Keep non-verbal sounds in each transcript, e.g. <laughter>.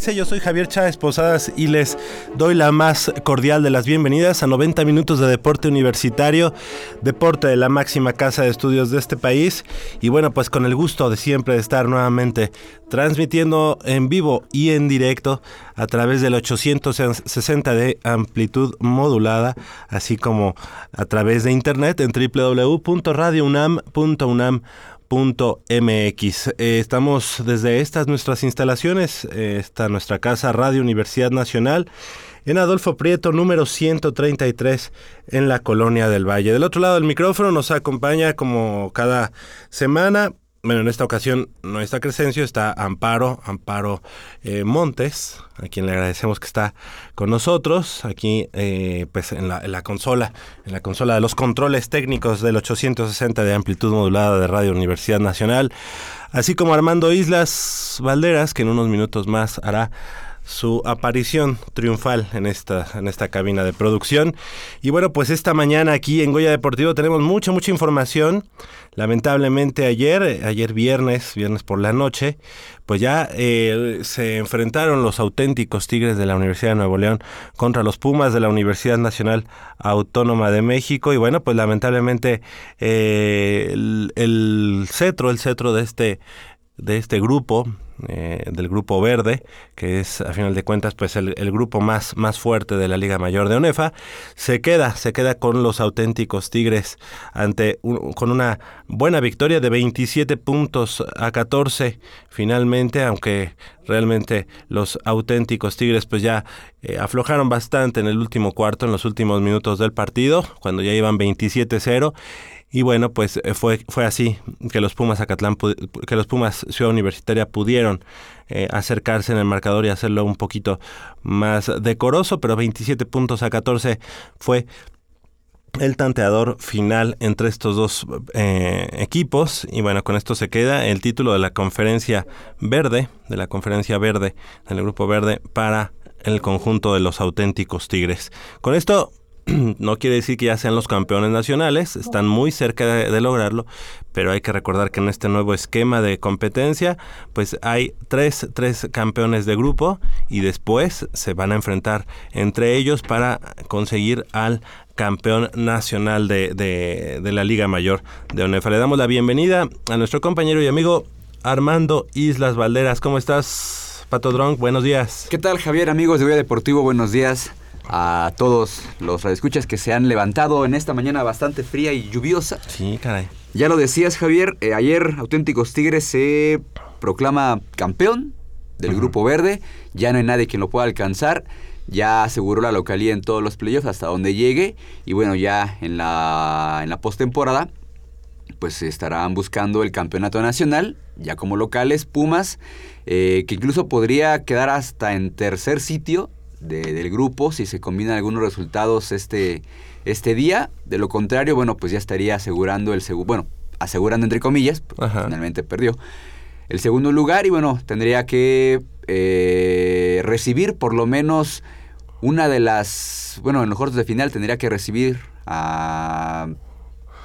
2015. Yo soy Javier Chávez Posadas y les doy la más cordial de las bienvenidas a 90 minutos de deporte universitario, deporte de la máxima casa de estudios de este país. Y bueno, pues con el gusto de siempre de estar nuevamente transmitiendo en vivo y en directo a través del 860 de amplitud modulada, así como a través de internet en www.radiounam.unam Eh, estamos desde estas nuestras instalaciones, eh, está nuestra casa Radio Universidad Nacional en Adolfo Prieto número 133 en la Colonia del Valle. Del otro lado del micrófono nos acompaña como cada semana bueno, en esta ocasión no está Crescencio, está Amparo, Amparo eh, Montes, a quien le agradecemos que está con nosotros aquí eh, pues en la, en la, consola, en la consola de los controles técnicos del 860 de amplitud modulada de Radio Universidad Nacional, así como Armando Islas Valderas, que en unos minutos más hará su aparición triunfal en esta, en esta cabina de producción. Y bueno, pues esta mañana aquí en Goya Deportivo tenemos mucha, mucha información. Lamentablemente ayer, ayer viernes, viernes por la noche, pues ya eh, se enfrentaron los auténticos Tigres de la Universidad de Nuevo León contra los Pumas de la Universidad Nacional Autónoma de México. Y bueno, pues lamentablemente eh, el, el cetro, el cetro de este, de este grupo, eh, del grupo verde, que es a final de cuentas pues el, grupo más, más fuerte de la Liga Mayor de ONEFA, se queda, se queda con los auténticos Tigres ante con una buena victoria de 27 puntos a 14 finalmente, aunque realmente los auténticos Tigres pues ya eh, aflojaron bastante en el último cuarto, en los últimos minutos del partido, cuando ya iban 27-0 y bueno, pues eh, fue, fue así que los Pumas Acatlán, que los Pumas Ciudad Universitaria pudieron eh, acercarse en el marcador y hacerlo un poquito más decoroso, pero 27 puntos a 14 fue el tanteador final entre estos dos eh, equipos. Y bueno con esto se queda el título de la conferencia verde de la conferencia verde del grupo verde para el conjunto de los auténticos tigres. Con esto <clears throat> no quiere decir que ya sean los campeones nacionales, están muy cerca de, lograrlo, pero hay que recordar que en este nuevo esquema de competencia, pues hay tres, tres campeones de grupo y después se van a enfrentar entre ellos para conseguir al campeón nacional de, de, la Liga Mayor de ONEFA. Le damos la bienvenida a nuestro compañero y amigo Armando Islas Valderas. ¿Cómo estás, Pato Dron? Buenos días. ¿Qué tal, Javier? Amigos de Vía Deportivo, buenos días a todos los radioescuchas que se han levantado en esta mañana bastante fría y lluviosa. Sí, caray. Ya lo decías, Javier, eh, ayer Auténticos Tigres se proclama campeón del Grupo Verde, ya no hay nadie quien lo pueda alcanzar, ya aseguró la localía en todos los playoffs hasta donde llegue y bueno, ya en la, en la postemporada pues estarán buscando el campeonato nacional, ya como locales, Pumas, eh, que incluso podría quedar hasta en tercer sitio del grupo si se combinan algunos resultados este, este día. De lo contrario, bueno, pues ya estaría asegurando el segundo, bueno, asegurando entre comillas, finalmente perdió el segundo lugar y bueno, tendría que eh, recibir por lo menos una de las, bueno, en los cuartos de final tendría que recibir a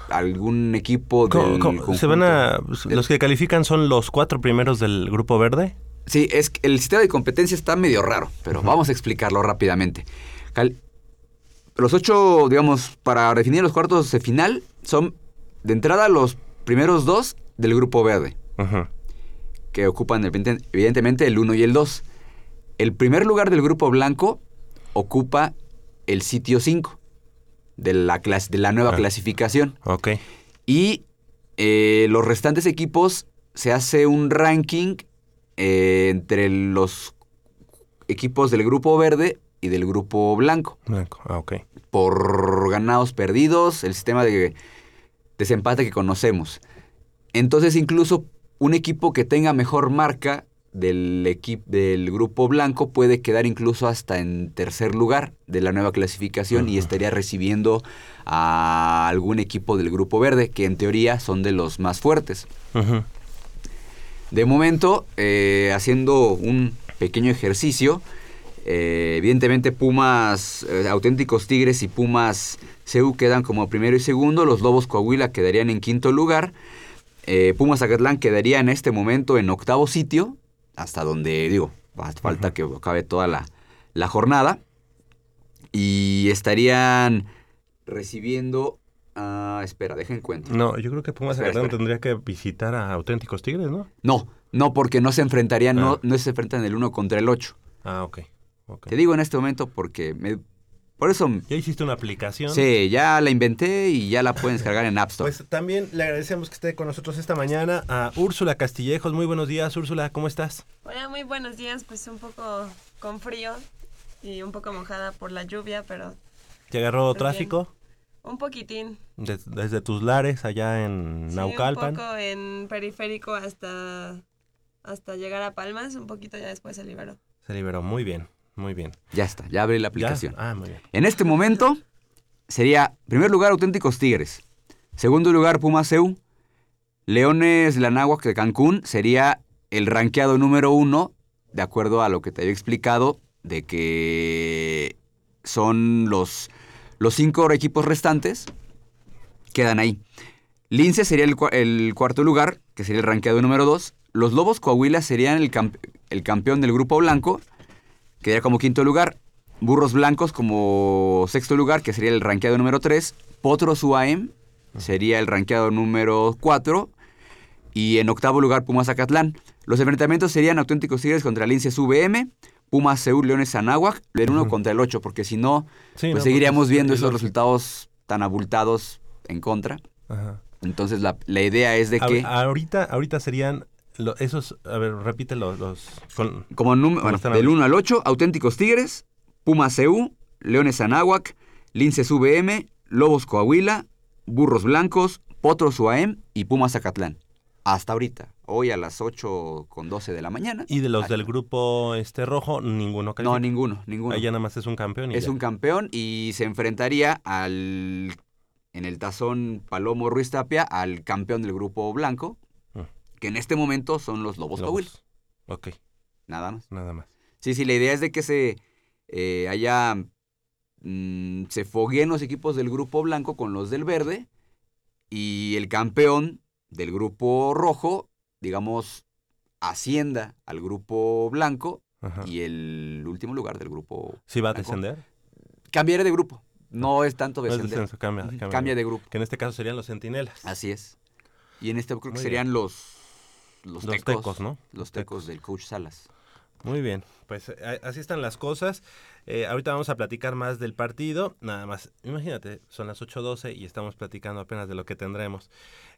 algún equipo del ¿Se van a, los que califican son los cuatro primeros del grupo verde? Sí, es que el sistema de competencia está medio raro, pero vamos a explicarlo rápidamente. los ocho, digamos, para definir los cuartos de final, son de entrada los primeros dos del grupo verde, que ocupan evidentemente el 1 y el 2. El primer lugar del grupo blanco ocupa el sitio 5 de la, de la nueva ah. clasificación. Ok. Y eh, los restantes equipos se hace un ranking eh, entre los equipos del grupo verde y del grupo blanco. Blanco, ah, ok. Por ganados perdidos, el sistema de desempate que conocemos. Entonces, incluso un equipo que tenga mejor marca del, equipo del grupo blanco puede quedar incluso hasta en tercer lugar de la nueva clasificación y estaría recibiendo a algún equipo del grupo verde, que en teoría son de los más fuertes. De momento, eh, haciendo un pequeño ejercicio, eh, evidentemente Pumas, eh, auténticos Tigres y Pumas CEU quedan como primero y segundo, los Lobos Coahuila quedarían en quinto lugar, Pumas Acatlán quedaría en este momento en octavo sitio, hasta donde digo, Falta que acabe toda la, la jornada. Y estarían recibiendo Ah, espera, dejen cuenta. No, yo creo que Pumas Zacatlán tendría que visitar a auténticos Tigres, ¿no? No, no, porque no se enfrentarían, no, ah. no se enfrentan el uno contra el 8. Ah, ok. Te digo en este momento porque me, por eso... ¿Ya hiciste una aplicación? Sí, ya la inventé y ya la pueden descargar en App Store. Pues también le agradecemos que esté con nosotros esta mañana a Úrsula Castillejos. Muy buenos días, Úrsula, ¿cómo estás? Hola, muy buenos días. Pues un poco con frío y un poco mojada por la lluvia, pero... ¿Te agarró tráfico? Un poquitín. desde tus lares allá en sí, Naucalpan. Un poco en periférico hasta, hasta llegar a Palmas, un poquito ya después se liberó. Se liberó, muy bien, muy bien. Ya está, ya abrí la aplicación. Ah, muy bien. En este momento sería, primer lugar, Auténticos Tigres. Segundo lugar, Pumaseu. Leones Lanáhuac de Cancún sería el ranqueado número uno, de acuerdo a lo que te había explicado, de que son los los cinco equipos restantes quedan ahí. Lince sería el, cuarto lugar, que sería el ranqueado número dos. Los Lobos Coahuila serían el, campeón del grupo blanco, quedaría como quinto lugar. Burros Blancos como sexto lugar, que sería el ranqueado número tres. Potros UAM sería el ranqueado número cuatro. Y en octavo lugar Pumas Acatlán. Los enfrentamientos serían auténticos Tigres contra Lince UVM, Pumas, Seúl, Leones, Anáhuac, el 1 contra el 8, porque si no, pues seguiríamos viendo esos resultados tan abultados en contra. Entonces la, idea es de que... Ahorita, ahorita serían esos, a ver, repite los... Como número, del 1 al 8, Auténticos Tigres, Pumas Seúl, Leones Anáhuac, Linces VM, Lobos Coahuila, Burros Blancos, Potros UAM y Pumas Acatlán hasta ahorita, hoy a las 8 con 12 de la mañana. ¿Y de los del grupo este rojo, ninguno No, ninguno, ninguno. Ahí ya nada más es un campeón. es un campeón y se enfrentaría al, en el tazón Palomo Ruiz Tapia, al campeón del grupo blanco, ah. que en este momento son los Lobos, Lobos. Ok. Nada más. Nada más. Sí, sí, la idea es de que se eh, haya, mm, se fogueen los equipos del grupo blanco con los del verde y el campeón del grupo rojo, digamos, ascienda al grupo blanco y el último lugar del grupo. ¿Sí va a descender? Cambiaré de grupo. No es tanto descender. cambia, de grupo. Que en este caso serían los centinelas. Así es. Y en este creo que serían los, los, tecos, ¿no? Los tecos del coach Salas. Muy bien, pues eh, así están las cosas. Eh, ahorita vamos a platicar más del partido. Nada más, imagínate, son las 8.12 y estamos platicando apenas de lo que tendremos.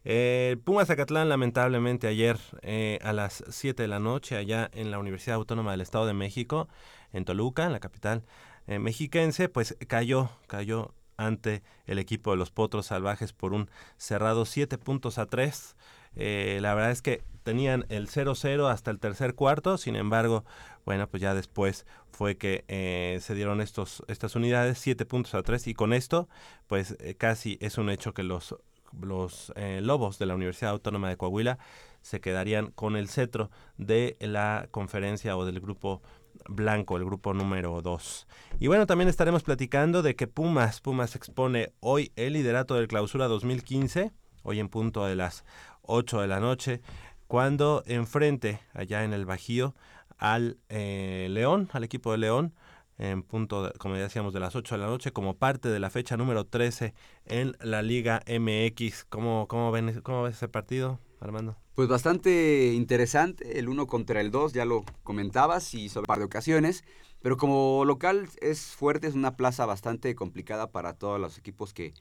Eh, Pumas Zacatlán, lamentablemente, ayer eh, a las 7 de la noche, allá en la Universidad Autónoma del Estado de México, en Toluca, en la capital mexiquense, pues cayó, cayó ante el equipo de los Potros Salvajes por un cerrado 7 puntos a 3. la verdad es que tenían el 0-0 hasta el tercer cuarto, sin embargo, bueno, pues ya después fue que eh, se dieron estos, estas unidades, 7 puntos a 3, y con esto, pues eh, casi es un hecho que los, los eh, Lobos de la Universidad Autónoma de Coahuila se quedarían con el cetro de la conferencia o del grupo blanco, el grupo número 2. Y bueno, también estaremos platicando de que Pumas, Pumas expone hoy el liderato del clausura 2015, hoy en punto de las 8 de la noche cuando enfrente allá en el Bajío al eh, León, al equipo de León, en punto, como ya decíamos, de las 8 de la noche, como parte de la fecha número 13 en la Liga MX. ¿Cómo, cómo, ven, cómo ves ese partido, Armando? Pues bastante interesante, el uno contra el 2, ya lo comentabas, y sobre un par de ocasiones. Pero como local es fuerte, es una plaza bastante complicada para todos los equipos que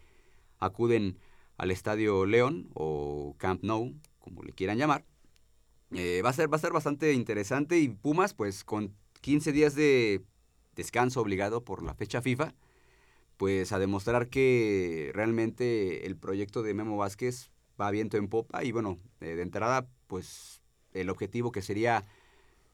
acuden al Estadio León o Camp Nou, como le quieran llamar. Eh, va, a ser, va a ser bastante interesante y Pumas, pues con 15 días de descanso obligado por la fecha FIFA, pues a demostrar que realmente el proyecto de Memo Vázquez va viento en popa y bueno, de entrada, pues el objetivo que sería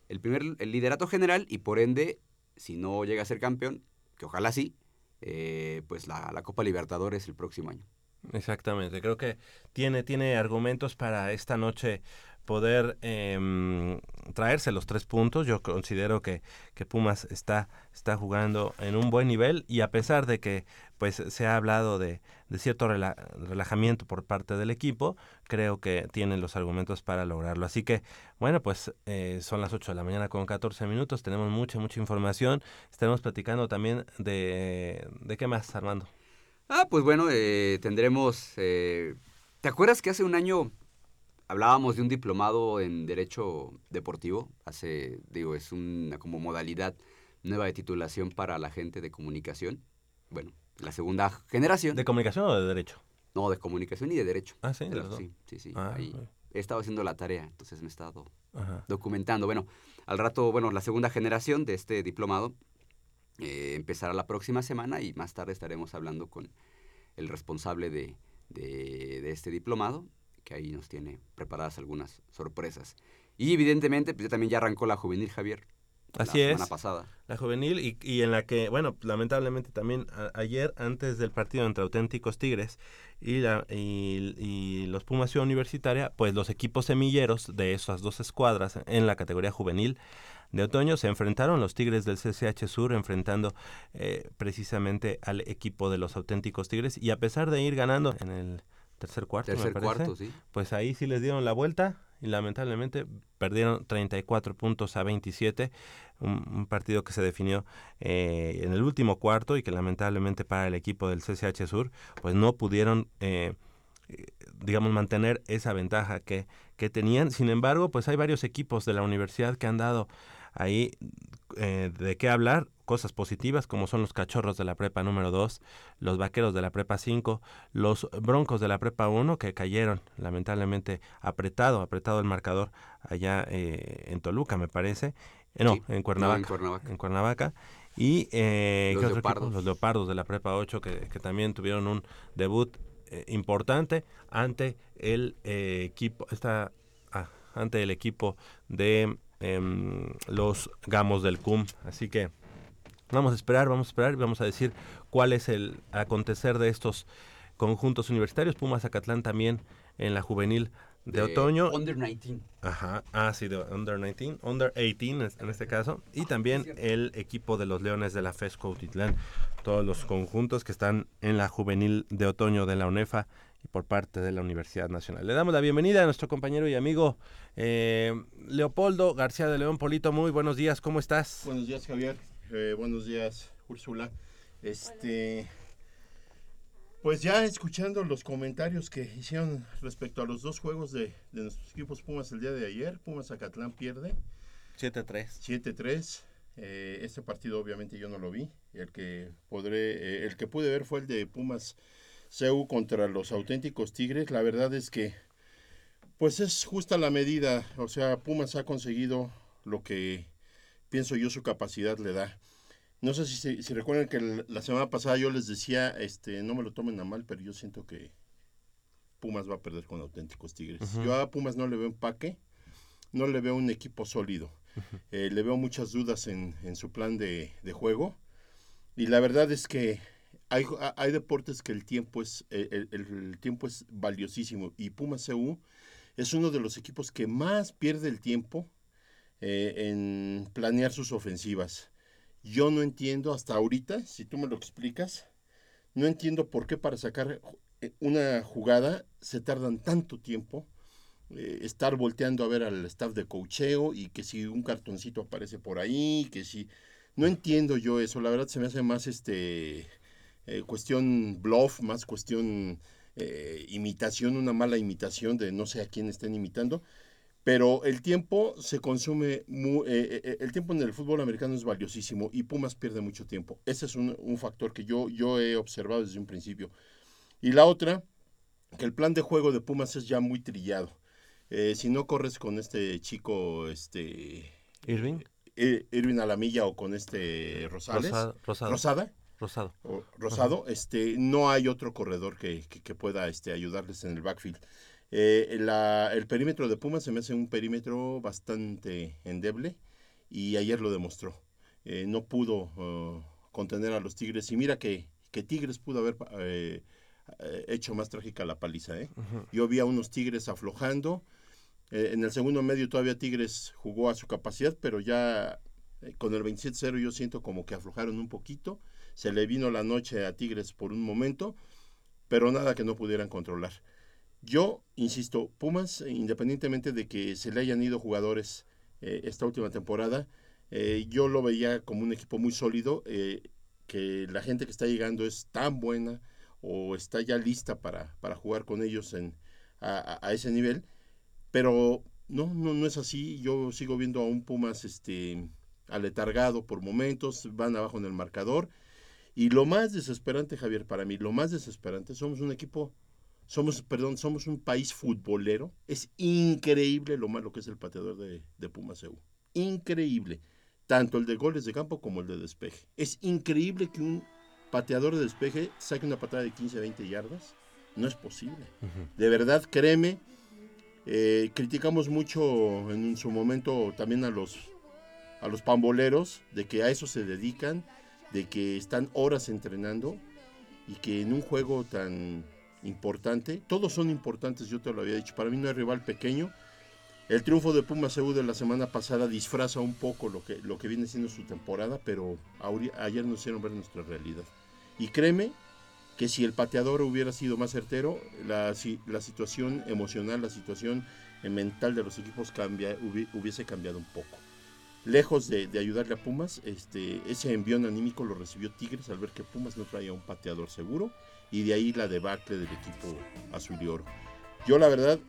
el primer el liderato general y por ende, si no llega a ser campeón, que ojalá sí, eh, pues la, la Copa Libertadores el próximo año. Exactamente, creo que tiene, tiene argumentos para esta noche poder em, traerse los tres puntos. Yo considero que, que, Pumas está, está jugando en un buen nivel y a pesar de que pues se ha hablado de, de cierto relajamiento por parte del equipo, creo que tienen los argumentos para lograrlo. Así que, bueno, pues eh, son las 8 de la mañana con 14 minutos, tenemos mucha, mucha información. Estaremos platicando también de... ¿De qué más, Armando? Ah, pues bueno, eh, tendremos... Eh, ¿Te acuerdas que hace un año hablábamos de un diplomado en Derecho Deportivo? Hace, digo, es una como modalidad nueva de titulación para la gente de comunicación. Bueno, la segunda generación. ¿De comunicación o de derecho? No, de comunicación y de derecho. Ah, sí, sí, sí, sí. Ah, ahí he estado haciendo la tarea, entonces me he estado documentando. Bueno, al rato, bueno, la segunda generación de este diplomado eh, empezará la próxima semana y más tarde estaremos hablando con el responsable de, de, este diplomado, que ahí nos tiene preparadas algunas sorpresas. Y evidentemente, pues ya también ya arrancó la juvenil Javier. Así la semana pasada. La juvenil y, y, en la que, bueno, lamentablemente también ayer, antes del partido entre auténticos Tigres y, la, y, y, los Pumas Ciudad Universitaria, pues los equipos semilleros de esas dos escuadras en la categoría juvenil de otoño se enfrentaron los Tigres del CCH Sur enfrentando eh, precisamente al equipo de los auténticos Tigres y a pesar de ir ganando en el tercer cuarto, tercer cuarto sí. pues ahí sí les dieron la vuelta y lamentablemente perdieron 34 puntos a 27, un, partido que se definió eh, en el último cuarto y que lamentablemente para el equipo del CCH Sur pues no pudieron eh, digamos, mantener esa ventaja que, que tenían. Sin embargo, pues hay varios equipos de la universidad que han dado ahí eh, de qué hablar, cosas positivas como son los cachorros de la prepa número 2, los vaqueros de la prepa 5, los broncos de la prepa 1 que cayeron lamentablemente apretado, apretado el marcador allá eh, en Toluca me parece, eh, no, en, Cuernavaca, en, Cuernavaca, y los, leopardos. los leopardos de la prepa 8 que, que también tuvieron un debut importante ante el equipo, esta, ah, ante el equipo de Em, los gamos del CUM. Así que vamos a esperar, vamos a esperar y vamos a decir cuál es el acontecer de estos conjuntos universitarios. Pumas Acatlán también en la juvenil de, otoño. Under 19. Ajá, ah, sí, de Under 19, Under 18 en este caso. Y también el equipo de los Leones de la FESCO Utitlán. Todos los conjuntos que están en la juvenil de otoño de la UNEFA por parte de la Universidad Nacional. Le damos la bienvenida a nuestro compañero y amigo eh, Leopoldo García de León Polito. Muy buenos días, ¿cómo estás? Buenos días, Javier. Eh, buenos días, Úrsula. Este, pues ya escuchando los comentarios que hicieron respecto a los dos juegos de, nuestros equipos Pumas el día de ayer, Pumas Acatlán pierde. 7-3. 7-3. Eh, este partido obviamente yo no lo vi. El que podré, el que pude ver fue el de Pumas CEU contra los auténticos Tigres, la verdad es que pues es justa la medida, o sea, Pumas ha conseguido lo que pienso yo su capacidad le da. No sé si, si recuerdan que la semana pasada yo les decía, este, no me lo tomen a mal, pero yo siento que Pumas va a perder con auténticos Tigres. Yo a Pumas no le veo empaque, no le veo un equipo sólido. Eh, le veo muchas dudas en, en su plan de, de, juego. Y la verdad es que hay, deportes que el tiempo es eh, el, tiempo es valiosísimo y Pumas CU es uno de los equipos que más pierde el tiempo eh, en planear sus ofensivas. Yo no entiendo hasta ahorita, si tú me lo explicas, no entiendo por qué para sacar eh, una jugada se tardan tanto tiempo. estar volteando a ver al staff de cocheo y que si un cartoncito aparece por ahí, que si... No entiendo yo eso, la verdad se me hace más este eh, cuestión bluff, más cuestión eh, imitación, una mala imitación de no sé a quién estén imitando. Pero el tiempo se consume, muy, eh, el tiempo en el fútbol americano es valiosísimo y Pumas pierde mucho tiempo. Ese es un, un factor que yo, yo he observado desde un principio. Y la otra, que el plan de juego de Pumas es ya muy trillado. si no corres con este chico, este... Irving. Irving Alamilla o con este Rosales. Rosada Rosado. Rosado, este, no hay otro corredor que, pueda este, ayudarles en el backfield. Eh, el perímetro de Pumas se me hace un perímetro bastante endeble y ayer lo demostró. Eh, no pudo uh, contener a los Tigres y mira que, que Tigres pudo haber eh, hecho más trágica la paliza. Yo vi a unos Tigres aflojando. En el segundo medio todavía Tigres jugó a su capacidad, pero ya con el 27-0 yo siento como que aflojaron un poquito. Se le vino la noche a Tigres por un momento, pero nada que no pudieran controlar. Yo, insisto, Pumas, independientemente de que se le hayan ido jugadores eh, esta última temporada, eh, yo lo veía como un equipo muy sólido, eh, que la gente que está llegando es tan buena o está ya lista para, para jugar con ellos en, a, ese nivel, pero no, no, no es así. Yo sigo viendo a un Pumas este, aletargado por momentos, van abajo en el marcador. Y lo más desesperante, Javier, para mí, lo más desesperante, somos un equipo somos, perdón, somos un país futbolero. Es increíble lo malo que es el pateador de, de Pumas EU. Increíble. Tanto el de goles de campo como el de despeje. Es increíble que un pateador de despeje saque una patada de 15, 20 yardas. No es posible. De verdad, créeme. eh, criticamos mucho en su momento también a los, a los pamboleros de que a eso se dedican, de que están horas entrenando y que en un juego tan importante. Todos son importantes, yo te lo había dicho. Para mí no hay rival pequeño. El triunfo de Pumas EU de la semana pasada disfraza un poco lo que, lo que viene siendo su temporada, pero ayer nos hicieron ver nuestra realidad. Y créeme que si el pateador hubiera sido más certero, la, la situación emocional, la situación mental de los equipos cambia, hubi- hubiese cambiado un poco. Lejos de, de ayudarle a Pumas, este, ese envión anímico lo recibió Tigres al ver que Pumas no traía un pateador seguro y de ahí la debacle del equipo azul y oro. Yo la verdad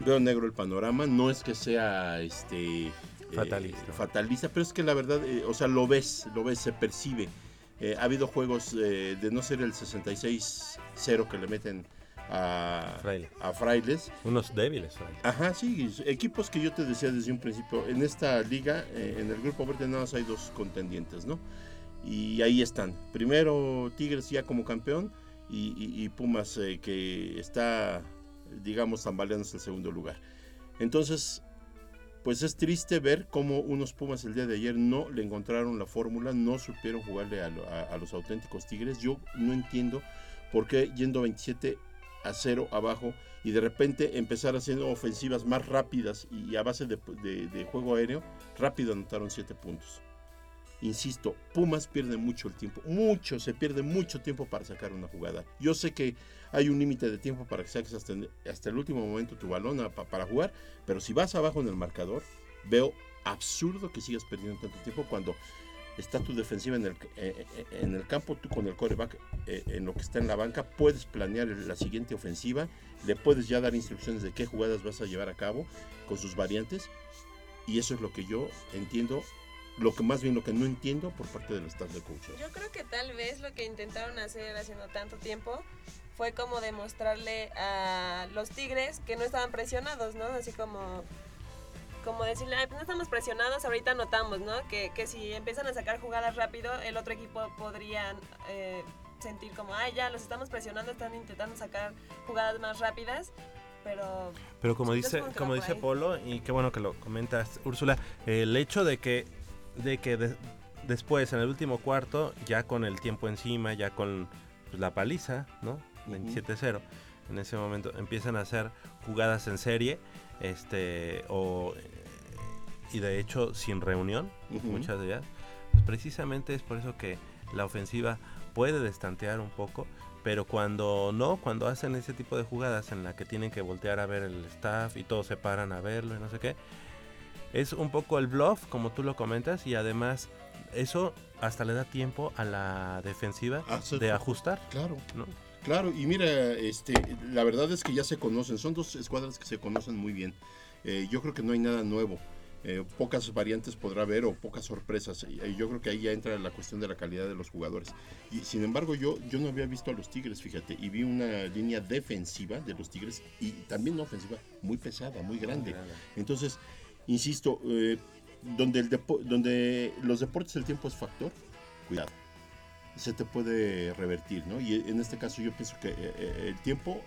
veo negro el panorama, no es que sea este eh, Fatalista. fatalista, pero es que la verdad, eh, o sea, lo ves, lo ves, se percibe. Eh, ha habido juegos de no ser el 66-0 que le meten a, Fraile. a Frailes, Unos débiles. Fraile. Ajá, sí, equipos que yo te decía desde un principio, en esta liga, eh, en el grupo verde nada más hay dos contendientes, ¿no? Y ahí están. Primero Tigres ya como campeón y, y- y Pumas eh, que está, digamos, tambaleándose el segundo lugar. Entonces, pues es triste ver cómo unos Pumas el día de ayer no le encontraron la fórmula, no supieron jugarle a, lo- a- a los auténticos Tigres. Yo no entiendo por qué yendo 27 a 0 abajo y de repente empezar haciendo ofensivas más rápidas y a base de, juego aéreo, rápido anotaron 7 puntos. Insisto, Pumas pierde mucho el tiempo, mucho, se pierde mucho tiempo para sacar una jugada. Yo sé que hay un límite de tiempo para que saques hasta, el último momento tu balón para jugar, pero si vas abajo en el marcador, veo absurdo que sigas perdiendo tanto tiempo cuando está tu defensiva en el, eh, eh, en el campo, tú con el coreback eh, en lo que está en la banca, puedes planear la siguiente ofensiva, le puedes ya dar instrucciones de qué jugadas vas a llevar a cabo con sus variantes, y eso es lo que yo entiendo, lo que más bien lo que no entiendo por parte del staff de coaches. Yo creo que tal vez lo que intentaron hacer haciendo tanto tiempo fue como demostrarle a los Tigres que no estaban presionados, ¿no? Así como como decirle, "Ay, pues no estamos presionados, ahorita notamos, ¿no? Que, que si empiezan a sacar jugadas rápido, el otro equipo podría eh, sentir como, ay, ya, los estamos presionando, están intentando sacar jugadas más rápidas, pero Pero como dice, como dice ahí. Polo, y qué bueno que lo comentas, Úrsula, el hecho de que, de que de- después, en el último cuarto, ya con el tiempo encima, ya con pues, la paliza, ¿no? 27-0, en ese momento empiezan a hacer jugadas en serie, este, o, y de hecho sin reunión, muchas de ellas. Pues precisamente es por eso que la ofensiva puede destantear un poco, pero cuando no, cuando hacen ese tipo de jugadas en la que tienen que voltear a ver el staff y todos se paran a verlo y no sé qué, es un poco el bluff, como tú lo comentas, y además eso hasta le da tiempo a la defensiva de ajustar. Claro, ¿no? Claro, y mira, este, la verdad es que ya se conocen, son dos escuadras que se conocen muy bien. Eh, yo creo que no hay nada nuevo. Eh, pocas variantes podrá haber o pocas sorpresas. Y, y yo creo que ahí ya entra la cuestión de la calidad de los jugadores. Y sin embargo, yo, yo no había visto a los Tigres, fíjate, y vi una línea defensiva de los Tigres y también una ofensiva muy pesada, muy grande. Entonces, insisto, eh, donde, el donde los deportes el tiempo es factor, cuidado. Se te puede revertir, ¿no? Y en este caso yo pienso que eh, eh, el tiempo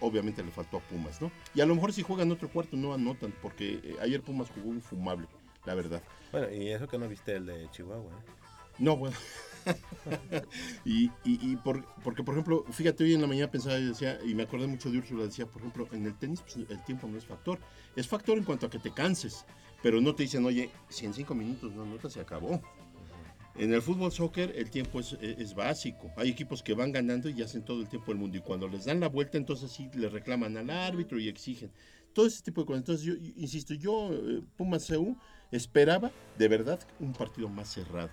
obviamente le faltó a Pumas, ¿no? Y a lo mejor si juegan otro cuarto no anotan, porque eh, ayer Pumas jugó infumable, la verdad. Bueno, y eso que no viste el de Chihuahua. ¿eh? No, bueno, <laughs> y, y, y por, porque, por ejemplo, fíjate, hoy en la mañana pensaba y decía, y me acordé mucho de Úrsula, decía, por ejemplo, en el tenis pues, el tiempo no es factor. Es factor en cuanto a que te canses, pero no te dicen, oye, si en cinco minutos no notas, se acabó. En el fútbol soccer el tiempo es, es, básico. Hay equipos que van ganando y hacen todo el tiempo el mundo. Y cuando les dan la vuelta, entonces sí le reclaman al árbitro y exigen. Todo ese tipo de cosas. Entonces yo, insisto, yo, eh, Pumas CU, esperaba de verdad un partido más cerrado.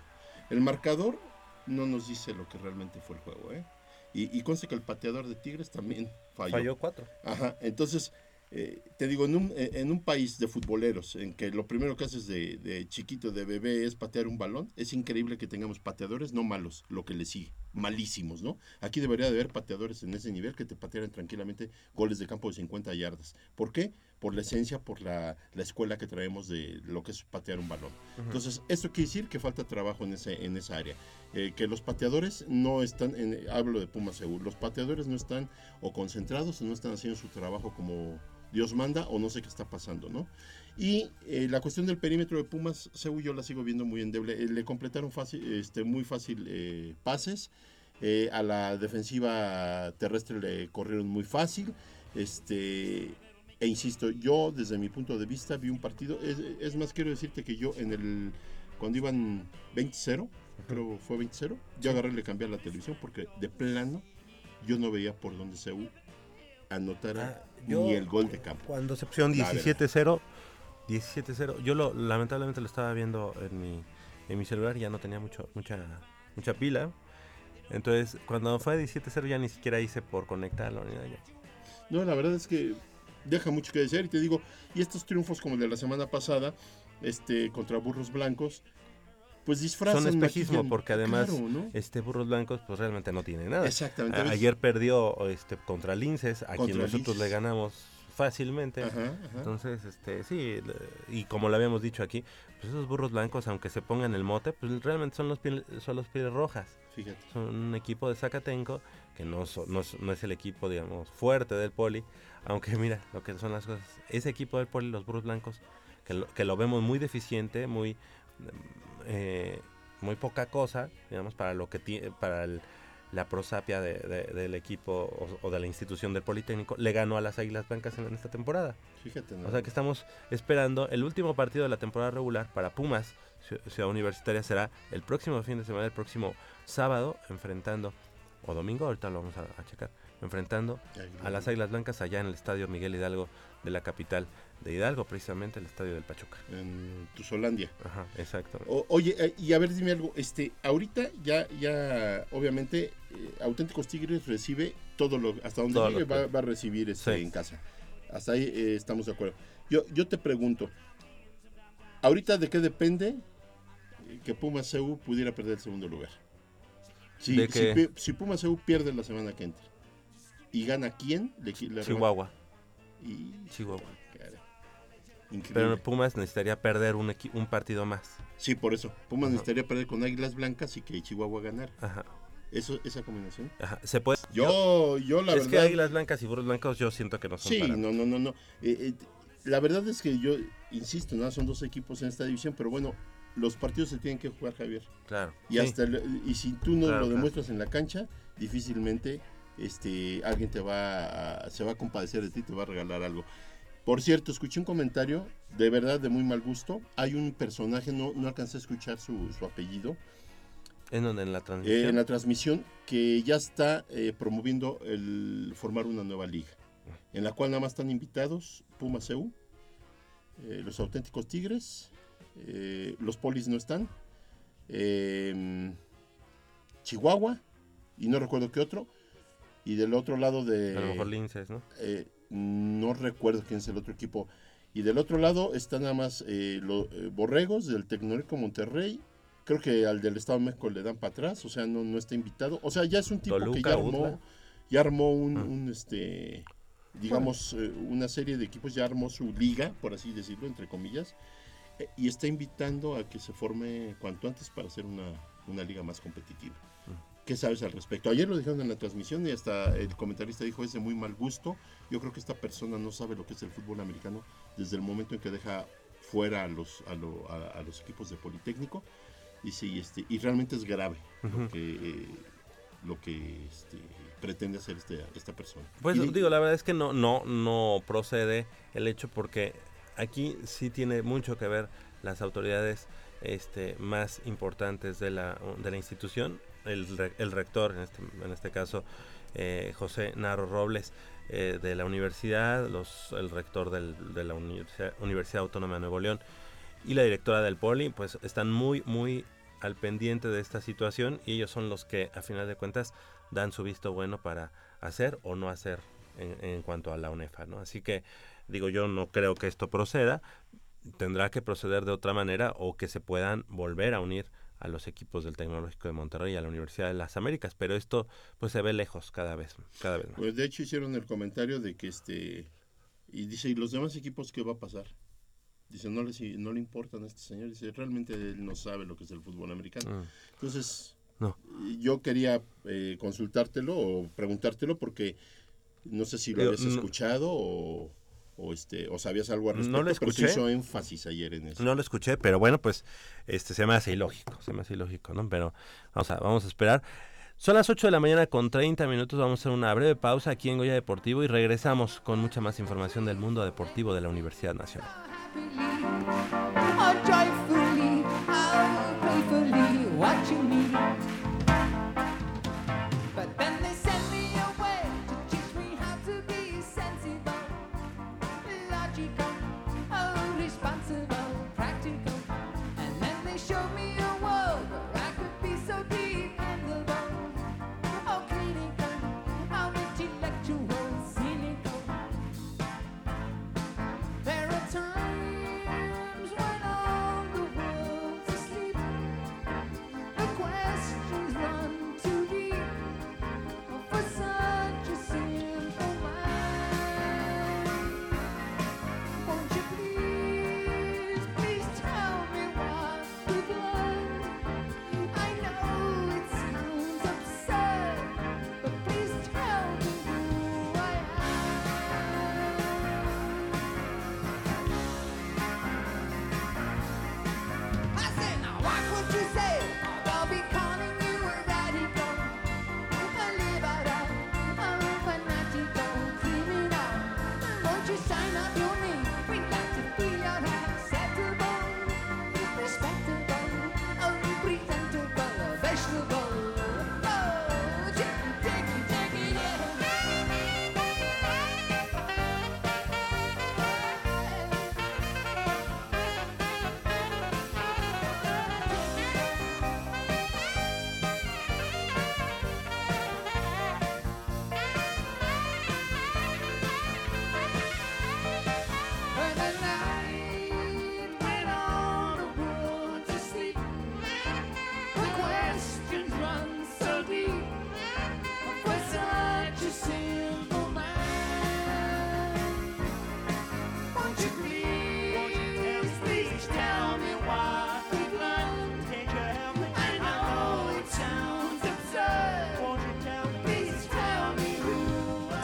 El marcador no nos dice lo que realmente fue el juego. ¿eh? Y, y conste que el pateador de Tigres también falló. Falló cuatro. Ajá, entonces eh, te digo, en un, eh, en un país de futboleros, en que lo primero que haces de, de, chiquito, de bebé, es patear un balón, es increíble que tengamos pateadores no malos, lo que le sigue, malísimos, ¿no? Aquí debería de haber pateadores en ese nivel que te patearan tranquilamente goles de campo de 50 yardas. ¿Por qué? Por la esencia, por la, la escuela que traemos de lo que es patear un balón. Uh -huh. Entonces, esto quiere decir que falta trabajo en, ese, en esa área. Eh, que los pateadores no están, en, hablo de Puma Seguro, los pateadores no están o concentrados o no están haciendo su trabajo como Dios manda o no sé qué está pasando, ¿no? Y eh, la cuestión del perímetro de Pumas, según yo la sigo viendo muy endeble. Eh, le completaron fácil, este, muy fácil eh, pases. a la defensiva terrestre le corrieron muy fácil. Este, e insisto, yo desde mi punto de vista vi un partido. Es, es más, quiero decirte que yo en el. Cuando iban 20-0, creo fue 20-0, yo agarré y le cambié a la televisión porque de plano yo no veía por dónde se anotara ah, yo, ni el gol de campo. Cuando se pusieron 17-0, 17-0, yo lo, lamentablemente lo estaba viendo en mi, en mi celular, ya no tenía mucho, mucha, mucha pila. Entonces, cuando fue 17-0 ya ni siquiera hice por conectarlo ni nada. No, la verdad es que deja mucho que desear y te digo, y estos triunfos como el de la semana pasada, este contra Burros Blancos, pues disfrazan son espejismo porque además claro, ¿no? este burros blancos pues realmente no tiene nada exactamente a, ayer perdió este contra Linces a quien nosotros le ganamos fácilmente ajá, ajá. entonces este sí y como lo habíamos dicho aquí pues esos burros blancos aunque se pongan el mote pues realmente son los pieles, son los pieles rojas Fíjate. son un equipo de Zacatenco que no, so, no, no es el equipo digamos fuerte del poli aunque mira lo que son las cosas ese equipo del poli los burros blancos que lo, que lo vemos muy deficiente muy eh, muy poca cosa, digamos, para lo que tiene, para el, la prosapia de, de, del equipo o, o, de la institución del Politécnico, le ganó a las Águilas Blancas en, en esta temporada. Fíjate, ¿no? O sea que estamos esperando el último partido de la temporada regular para Pumas, Ciudad Universitaria, será el próximo fin de semana, el próximo sábado, enfrentando, o domingo, ahorita lo vamos a, a checar, enfrentando a las Águilas Blancas allá en el Estadio Miguel Hidalgo de la capital de Hidalgo, precisamente el estadio del Pachuca. En Tuzolandia. Ajá, exacto. O, oye, eh, y a ver, dime algo, este, ahorita ya, ya, obviamente, eh, Auténticos Tigres recibe todo lo, hasta donde todo llegue va, va, a recibir este sí. en casa. Hasta ahí eh, estamos de acuerdo. Yo, yo te pregunto, ¿ahorita de qué depende que Pumas CU pudiera perder el segundo lugar? Si, ¿De si, si Pumas CU pierde la semana que entra y gana quién, le, le Chihuahua. Y, Chihuahua. Increíble. Pero Pumas necesitaría perder un, un, partido más. Sí, por eso. Pumas Ajá. necesitaría perder con Águilas Blancas y que Chihuahua ganar. Ajá. Eso, esa combinación. Ajá. Se puede. Yo, yo la es verdad. Es que Águilas Blancas y Burros Blancos yo siento que no son. Sí, para... no, no, no, no. Eh, eh, la verdad es que yo insisto, ¿no? son dos equipos en esta división, pero bueno, los partidos se tienen que jugar, Javier. Claro. Y sí. hasta el, y si tú no claro, lo demuestras claro. en la cancha, difícilmente este alguien te va a, se va a compadecer de ti, te va a regalar algo. Por cierto, escuché un comentario de verdad de muy mal gusto. Hay un personaje, no, no alcancé a escuchar su, su apellido. ¿En donde? ¿En la transmisión? Eh, en la transmisión que ya está eh, promoviendo el formar una nueva liga, en la cual nada más están invitados Puma CU, eh, los auténticos Tigres, eh, los polis no están, em, Chihuahua y no recuerdo qué otro. Y del otro lado de... A lo mejor Linces, ¿no? Eh, no recuerdo quién es el otro equipo. Y del otro lado están nada más eh, los eh, Borregos del Tecnológico Monterrey. Creo que al del Estado de México le dan para atrás, o sea, no, no está invitado. O sea, ya es un tipo Toluca, que ya armó, ya armó un, ah. un este, digamos, eh, una serie de equipos, ya armó su liga, por así decirlo, entre comillas, eh, y está invitando a que se forme cuanto antes para hacer una, una liga más competitiva. ¿Qué sabes al respecto? Ayer lo dijeron en la transmisión y hasta el comentarista dijo es de muy mal gusto. Yo creo que esta persona no sabe lo que es el fútbol americano desde el momento en que deja fuera a los, a, lo, a, a los equipos de Politécnico. Y sí, este, y realmente es grave lo que, eh, lo que este, pretende hacer este, esta persona. Pues digo, la verdad es que no, no, no procede el hecho porque aquí sí tiene mucho que ver las autoridades este, más importantes de la, de la institución, el, el rector, en este, este caso eh, José Narro Robles, eh, de la universidad, los, el rector de la Universidad, Universidad Autónoma de Nuevo León y la directora del Poli, pues están muy, muy al pendiente de esta situación y ellos son los que a final de cuentas dan su visto bueno para hacer o no hacer en, en cuanto a la UNEFA, ¿no? Así que digo yo no creo que esto proceda, tendrá que proceder de otra manera o que se puedan volver a unir a los equipos del Tecnológico de Monterrey y a la Universidad de las Américas, pero esto pues se ve lejos cada vez, cada vez más. Pues de hecho hicieron el comentario de que este y dice, ¿y los demás equipos qué va a pasar? Dice, no, les, no le importan a este señor, dice, realmente él no sabe lo que es el fútbol americano. Mm. Entonces, No. yo quería eh, consultártelo o preguntártelo porque no sé si lo Digo, habías no- escuchado o, o, este, o sabías algo al No respecto, lo pero se escuché. hizo énfasis ayer en eso. No lo escuché, pero bueno, pues este se me hace ilógico, se me hace ilógico, ¿no? Pero vamos a, vamos a esperar. Son las 8 de la mañana con 30 minutos, vamos a hacer una breve pausa aquí en Goya Deportivo y regresamos con mucha más información del mundo deportivo de la Universidad Nacional.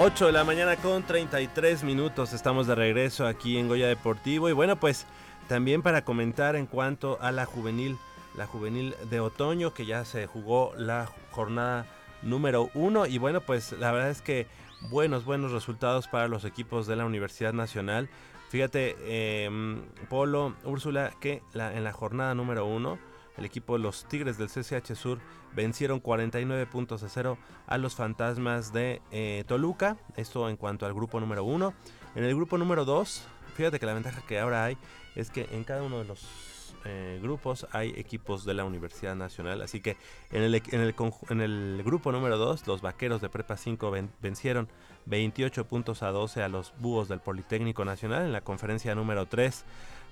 8 de la mañana con 33 minutos, estamos de regreso aquí en Goya Deportivo. Y bueno pues también para comentar en cuanto a la juvenil, la juvenil de otoño que ya se jugó la jornada número uno. Y bueno pues la verdad es que buenos buenos resultados para los equipos de la Universidad Nacional. Fíjate, eh, Polo, Úrsula, que la- en la jornada número uno el equipo de los Tigres del CCH Sur vencieron 49 puntos a 0 a los Fantasmas de eh, Toluca. Esto en cuanto al grupo número 1. En el grupo número 2, fíjate que la ventaja que ahora hay es que en cada uno de los eh, grupos hay equipos de la Universidad Nacional. Así que en el, en el, grupo número 2, los Vaqueros de Prepa 5 ven- vencieron 28 puntos a 12 a los Búhos del Politécnico Nacional. En la conferencia número 3,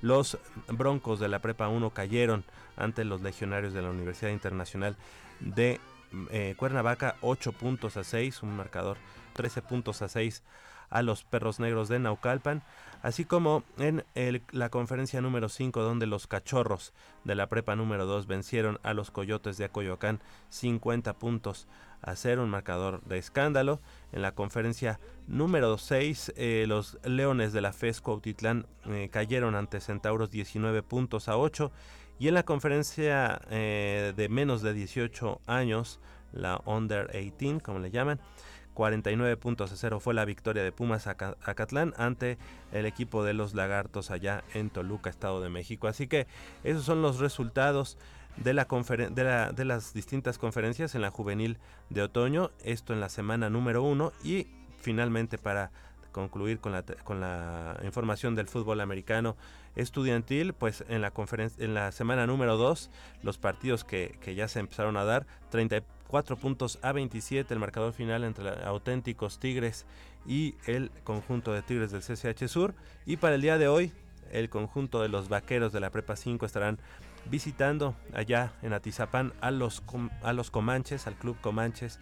los Broncos de la Prepa 1 cayeron ante los Legionarios de la Universidad Internacional de eh, Cuernavaca 8 puntos a 6, un marcador 13 puntos a 6 a los Perros Negros de Naucalpan, así como en la conferencia número 5 donde los Cachorros de la Prepa número 2 vencieron a los Coyotes de Acoyoacán 50 puntos a 0, un marcador de escándalo. En la conferencia número 6 eh, los Leones de la FES Cuautitlán eh, cayeron ante Centauros 19 puntos a 8 Y en la conferencia eh, de menos de 18 años, la Under 18, como le llaman, 49 puntos a cero fue la victoria de Pumas Aca- Acatlán ante el equipo de los Lagartos allá en Toluca, Estado de México. Así que esos son los resultados de, la de, la- de las distintas conferencias en la juvenil de otoño, esto en la semana número uno y finalmente para concluir con la, con la información del fútbol americano estudiantil, pues en la, conferen- en la semana número 2, los partidos que, que ya se empezaron a dar, 34 puntos a 27, el marcador final entre la- auténticos Tigres y el conjunto de Tigres del CCH Sur. Y para el día de hoy, el conjunto de los vaqueros de la Prepa 5 estarán visitando allá en Atizapán a los, a los Comanches, al Club Comanches,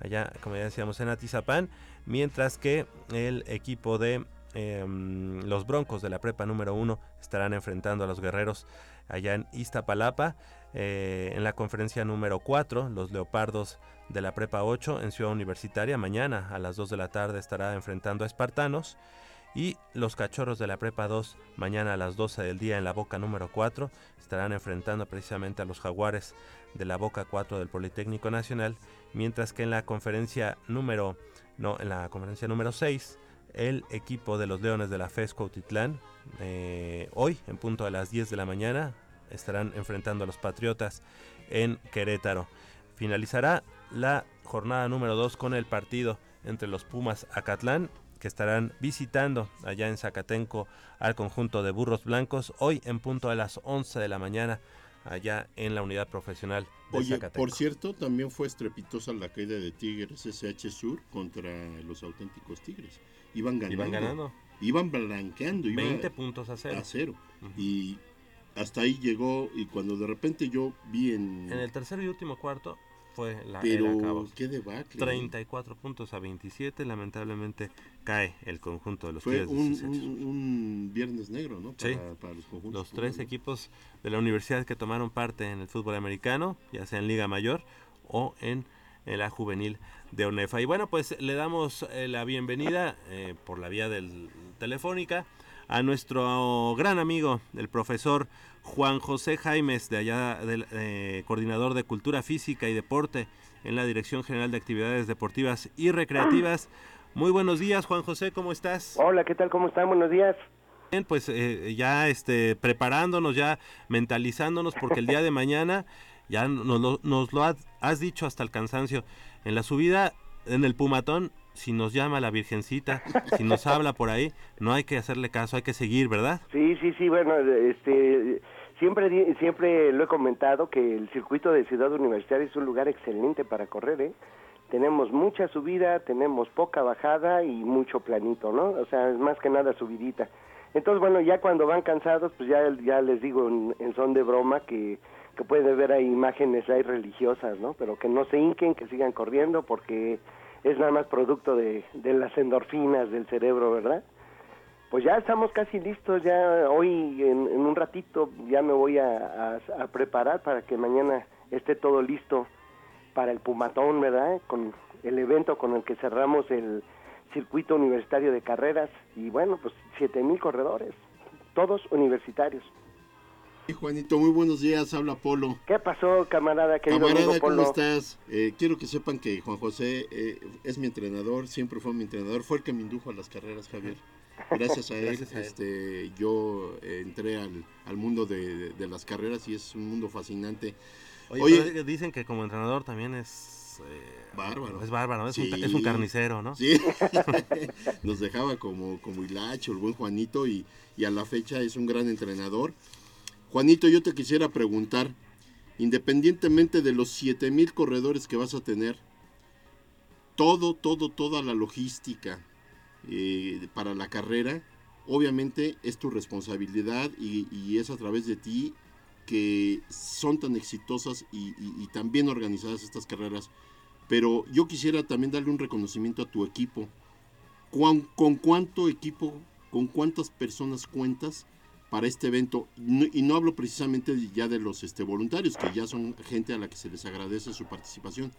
allá como ya decíamos en Atizapán, mientras que el equipo de em, los Broncos de la Prepa número 1 estarán enfrentando a los Guerreros allá en Iztapalapa. Eh, en la conferencia número 4, los Leopardos de la Prepa 8 en Ciudad Universitaria, mañana a las 2 de la tarde estará enfrentando a Espartanos. Y los cachorros de la Prepa 2, mañana a las 12 del día en la Boca número 4, estarán enfrentando precisamente a los jaguares de la Boca 4 del Politécnico Nacional, mientras que en la conferencia número, no, en la conferencia número 6, el equipo de los Leones de la FES Cuautitlán, eh, hoy en punto de las 10 de la mañana, estarán enfrentando a los Patriotas en Querétaro. Finalizará la jornada número 2 con el partido entre los Pumas Acatlán que estarán visitando allá en Zacatenco al conjunto de Burros Blancos hoy en punto a las 11 de la mañana allá en la unidad profesional de Oye, por cierto, también fue estrepitosa la caída de Tigres SH Sur contra los auténticos Tigres. Iban ganando. Iban ganando Iban blanqueando. iba 20 puntos a cero. a cero. Y hasta ahí llegó y cuando de repente yo vi en... En el tercer y último cuarto fue la, pero qué debacle. 34 puntos a 27, lamentablemente cae el conjunto de los Fue un, 16. un- un viernes negro, ¿no? Para, Sí. para los conjuntos. Los tres equipos de la universidad que tomaron parte en el fútbol americano, ya sea en Liga Mayor o en, en la juvenil de ONEFA. Y bueno, pues le damos eh, la bienvenida eh, por la vía del telefónica a nuestro gran amigo, el profesor Juan José Jaimes, de allá, del eh, coordinador de Cultura Física y Deporte en la Dirección General de Actividades Deportivas y Recreativas. Muy buenos días, Juan José, ¿cómo estás? Hola, ¿qué tal? ¿Cómo están? Buenos días. Bien, pues eh, ya este, preparándonos, ya mentalizándonos, porque el día de mañana, ya nos lo, nos lo has, has dicho hasta el cansancio, en la subida, en el Pumatón, si nos llama la Virgencita, si nos habla por ahí, no hay que hacerle caso, hay que seguir, ¿verdad? Sí, sí, sí, bueno, este, siempre, siempre lo he comentado que el circuito de Ciudad Universitaria es un lugar excelente para correr, ¿eh? Tenemos mucha subida, tenemos poca bajada y mucho planito, ¿no? O sea, es más que nada subidita. Entonces, bueno, ya cuando van cansados, pues ya, ya les digo en, en son de broma que, que pueden ver ahí imágenes ahí religiosas, ¿no? Pero que no se hinquen, que sigan corriendo porque es nada más producto de, de las endorfinas del cerebro, ¿verdad? Pues ya estamos casi listos, ya hoy en, en un ratito ya me voy a, a- preparar para que mañana esté todo listo para el Pumatón, ¿verdad? Con el evento con el que cerramos el circuito universitario de carreras y bueno, pues siete mil corredores, todos universitarios. Juanito, muy buenos días, habla Polo. ¿Qué pasó, camarada, querido Camarada, amigo ¿cómo estás? Eh, quiero que sepan que Juan José eh, es mi entrenador, siempre fue mi entrenador, fue el que me indujo a las carreras, Javier. Gracias a él, Gracias a él. Este, yo eh, entré al, al mundo de, de- de las carreras y es un mundo fascinante. Oye, dicen que como entrenador también es... eh, Bárbaro. Es bárbaro, es, un, es un carnicero, ¿no? Sí, <laughs> nos dejaba como, como hilacho el buen Juanito y, y a la fecha es un gran entrenador. Juanito, yo te quisiera preguntar, independientemente de los 7000 corredores que vas a tener, todo, todo, toda la logística eh, para la carrera, obviamente es tu responsabilidad y, es a través de ti que son tan exitosas y, y- tan bien organizadas estas carreras. Pero yo quisiera también darle un reconocimiento a tu equipo. ¿Cuán- ¿Con cuánto equipo, con cuántas personas cuentas para este evento? No- y no hablo precisamente ya de los este, voluntarios, que ya son gente a la que se les agradece su participación,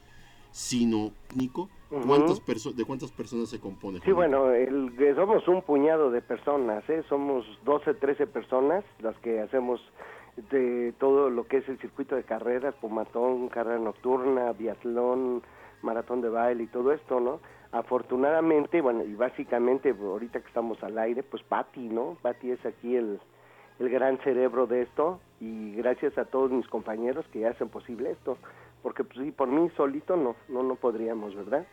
sino, Nico. ¿cuántas ¿de cuántas personas se compone? Sí, bueno, el, somos un puñado de personas, ¿eh? somos 12, 13 personas las que hacemos de todo lo que es el circuito de carreras, pumatón, carrera nocturna, biatlón, maratón de baile y todo esto, ¿no? Afortunadamente, bueno, y básicamente ahorita que estamos al aire, pues Patti, ¿no? Patti es aquí el, el gran cerebro de esto y gracias a todos mis compañeros que hacen posible esto, porque pues sí, por mí solito no, no, no podríamos, ¿verdad?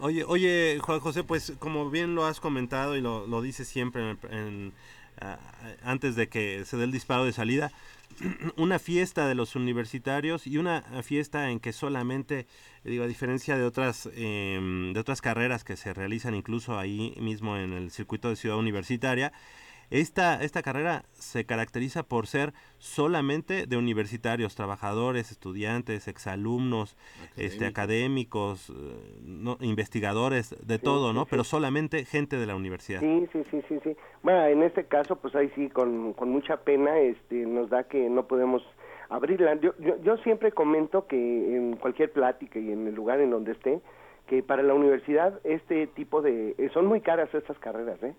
Oye, oye, Juan José, pues como bien lo has comentado y lo, lo dices siempre en- en, ah, antes de que se dé el disparo de salida, <clears throat> una fiesta de los universitarios y una fiesta en que solamente, digo, a diferencia de otras, em, de otras carreras que se realizan incluso ahí mismo en el circuito de Ciudad Universitaria, esta, esta carrera se caracteriza por ser solamente de universitarios, trabajadores, estudiantes, exalumnos, este, académicos, eh, no, investigadores, de todo, ¿no? Pero solamente gente de la universidad. Sí, sí, sí, sí, sí. Bueno, en este caso, pues ahí sí, con, con mucha pena, este, nos da que no podemos abrirla. Yo, yo, yo siempre comento que en cualquier plática y en el lugar en donde esté, que para la universidad este tipo de... son muy caras estas carreras, ¿eh?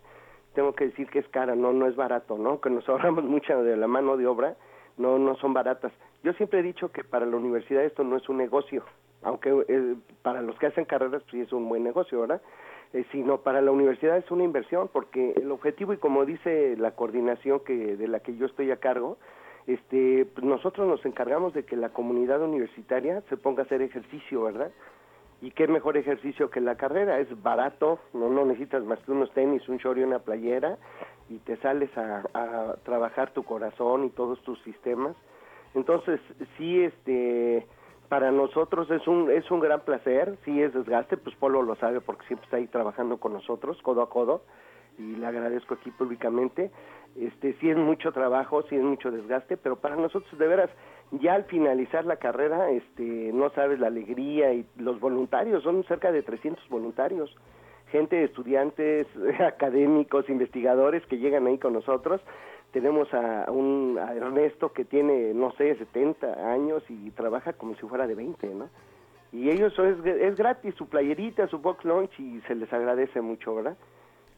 Tengo que decir que es cara, no, no es barato, ¿no? Que nos <laughs> ahorramos mucha de la mano de obra, no, no son baratas. Yo siempre he dicho que para la universidad esto no es un negocio, aunque eh, para los que hacen carreras pues sí es un buen negocio, ¿verdad? Eh, sino para la universidad es una inversión, porque el objetivo y como dice la coordinación que de la que yo estoy a cargo, este, pues nosotros nos encargamos de que la comunidad universitaria se ponga a hacer ejercicio, ¿verdad? Y qué mejor ejercicio que la carrera, es barato, no, no necesitas más que unos tenis, un short y una playera, y te sales a, a trabajar tu corazón y todos tus sistemas. Entonces, sí, este, para nosotros es un, es un gran placer, sí es desgaste, pues Polo lo sabe porque siempre está ahí trabajando con nosotros, codo a codo, y le agradezco aquí públicamente. Este, sí es mucho trabajo, sí es mucho desgaste, pero para nosotros de veras, ya al finalizar la carrera, este, no sabes la alegría y los voluntarios, son cerca de 300 voluntarios, gente, estudiantes, <laughs> académicos, investigadores que llegan ahí con nosotros. Tenemos a, un, Ernesto que tiene, no sé, 70 años y trabaja como si fuera de 20, ¿no? Y ellos es, gratis su playerita, su box lunch y se les agradece mucho, ¿verdad?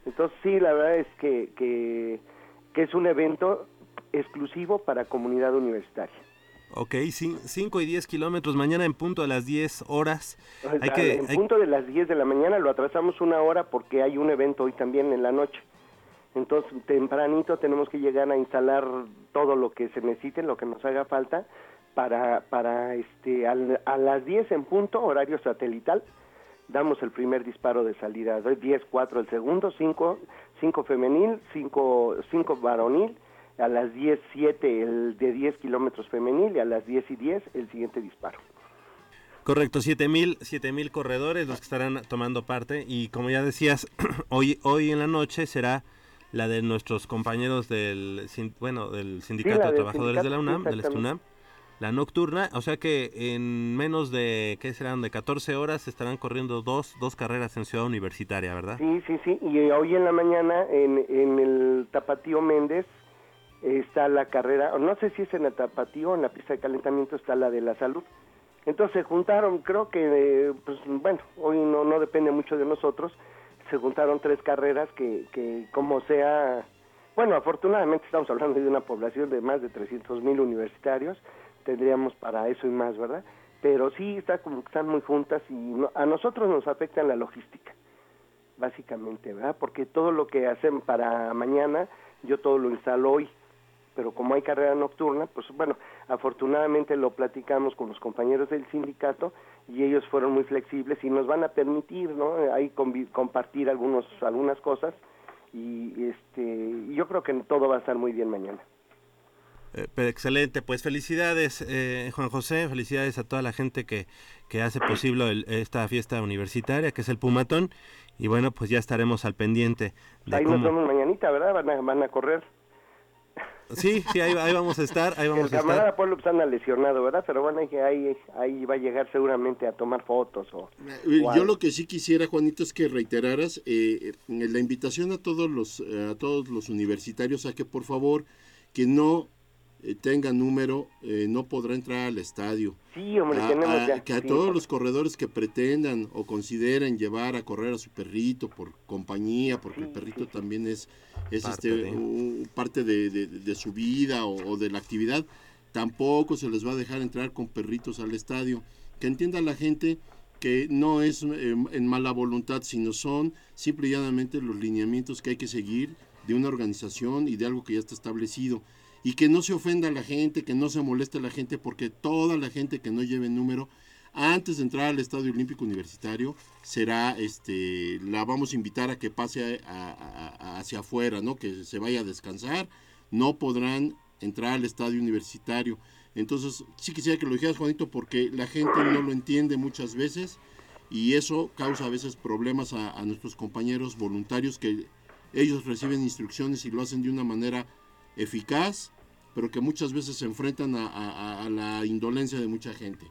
Entonces sí, la verdad es que, que es un evento exclusivo para comunidad universitaria. Ok, 5 y 10 kilómetros, mañana en punto a las 10 horas. Hay que, en hay- punto de las 10 de la mañana lo atrasamos una hora porque hay un evento hoy también en la noche. Entonces, tempranito tenemos que llegar a instalar todo lo que se necesite, lo que nos haga falta, para, para este, al- a las 10 en punto, horario satelital, damos el primer disparo de salida. Doy 10, 4 el segundo, 5, 5 femenil, 5, 5 varonil, a las 10, 7 el de 10 kilómetros femenil y a las 10 y 10 el siguiente disparo. Correcto, 7000 mil corredores los que estarán tomando parte y como ya decías, <clears throat> hoy hoy en la noche será la de nuestros compañeros del bueno, del Sindicato de del Trabajadores de la UNAM, del STUNAM, la nocturna, o sea que en menos de ¿qué serán? de 14 horas estarán corriendo dos dos carreras en Ciudad Universitaria, ¿verdad? Sí, sí, sí. Y hoy en la mañana en, en el Tapatío Méndez está la carrera, no sé si es en el Tapatío en la pista de calentamiento está la de la salud. Entonces se juntaron, creo que, eh, pues bueno, hoy no, no depende mucho de nosotros, se juntaron tres carreras que, que como sea, bueno, afortunadamente estamos hablando de una población de más de 300 mil universitarios, tendríamos para eso y más, ¿verdad? Pero sí está como que están muy juntas y no- a nosotros nos afecta en la logística básicamente, ¿verdad? Porque todo lo que hacen para mañana, yo todo lo instalo hoy, pero como hay carrera nocturna, pues bueno, afortunadamente lo platicamos con los compañeros del sindicato y ellos fueron muy flexibles y nos van a permitir, ¿no? Ahí compartir algunos algunas cosas y este yo creo que todo va a estar muy bien mañana. Eh, pero excelente, pues felicidades eh, Juan José, felicidades a toda la gente que, que hace posible el- esta fiesta universitaria, que es el Pumatón, y bueno, pues ya estaremos al pendiente de Ahí nos cómo... vemos mañanita, ¿verdad? Van a, van a correr. Sí, sí, ahí, ahí vamos a estar, ahí El vamos a camarada estar. Pues, anda lesionado, ¿verdad? Pero bueno, ahí, ahí, ahí va a llegar seguramente a tomar fotos o... Eh, o Yo lo que sí quisiera, Juanito, es que reiteraras eh, eh, la invitación a todos los a todos los universitarios a que por favor que no eh, tenga número eh, no podrá entrar al estadio. Sí, hombre, A- tenemos a- ya. que a sí. todos los corredores que pretendan o consideren llevar a correr a su perrito por compañía, porque el perrito sí, sí. también es, es Parte este, de. un- parte de, de- de su vida o, o de la actividad, tampoco se les va a dejar entrar con perritos al estadio. Que entienda la gente que no es eh, en mala voluntad, sino son simple y llanamente los lineamientos que hay que seguir de una organización y de algo que ya está establecido. Y que no se ofenda a la gente, que no se moleste a la gente, porque toda la gente que no lleve número, antes de entrar al Estadio Olímpico Universitario, será, este, la vamos a invitar a que pase a- hacia afuera, ¿no? Que se vaya a descansar, no podrán entrar al Estadio Universitario. Entonces, sí quisiera que lo dijeras, Juanito, porque la gente no lo entiende muchas veces y eso causa a veces problemas a nuestros compañeros voluntarios que ellos reciben instrucciones y lo hacen de una manera eficaz, pero que muchas veces se enfrentan a, la indolencia de mucha gente.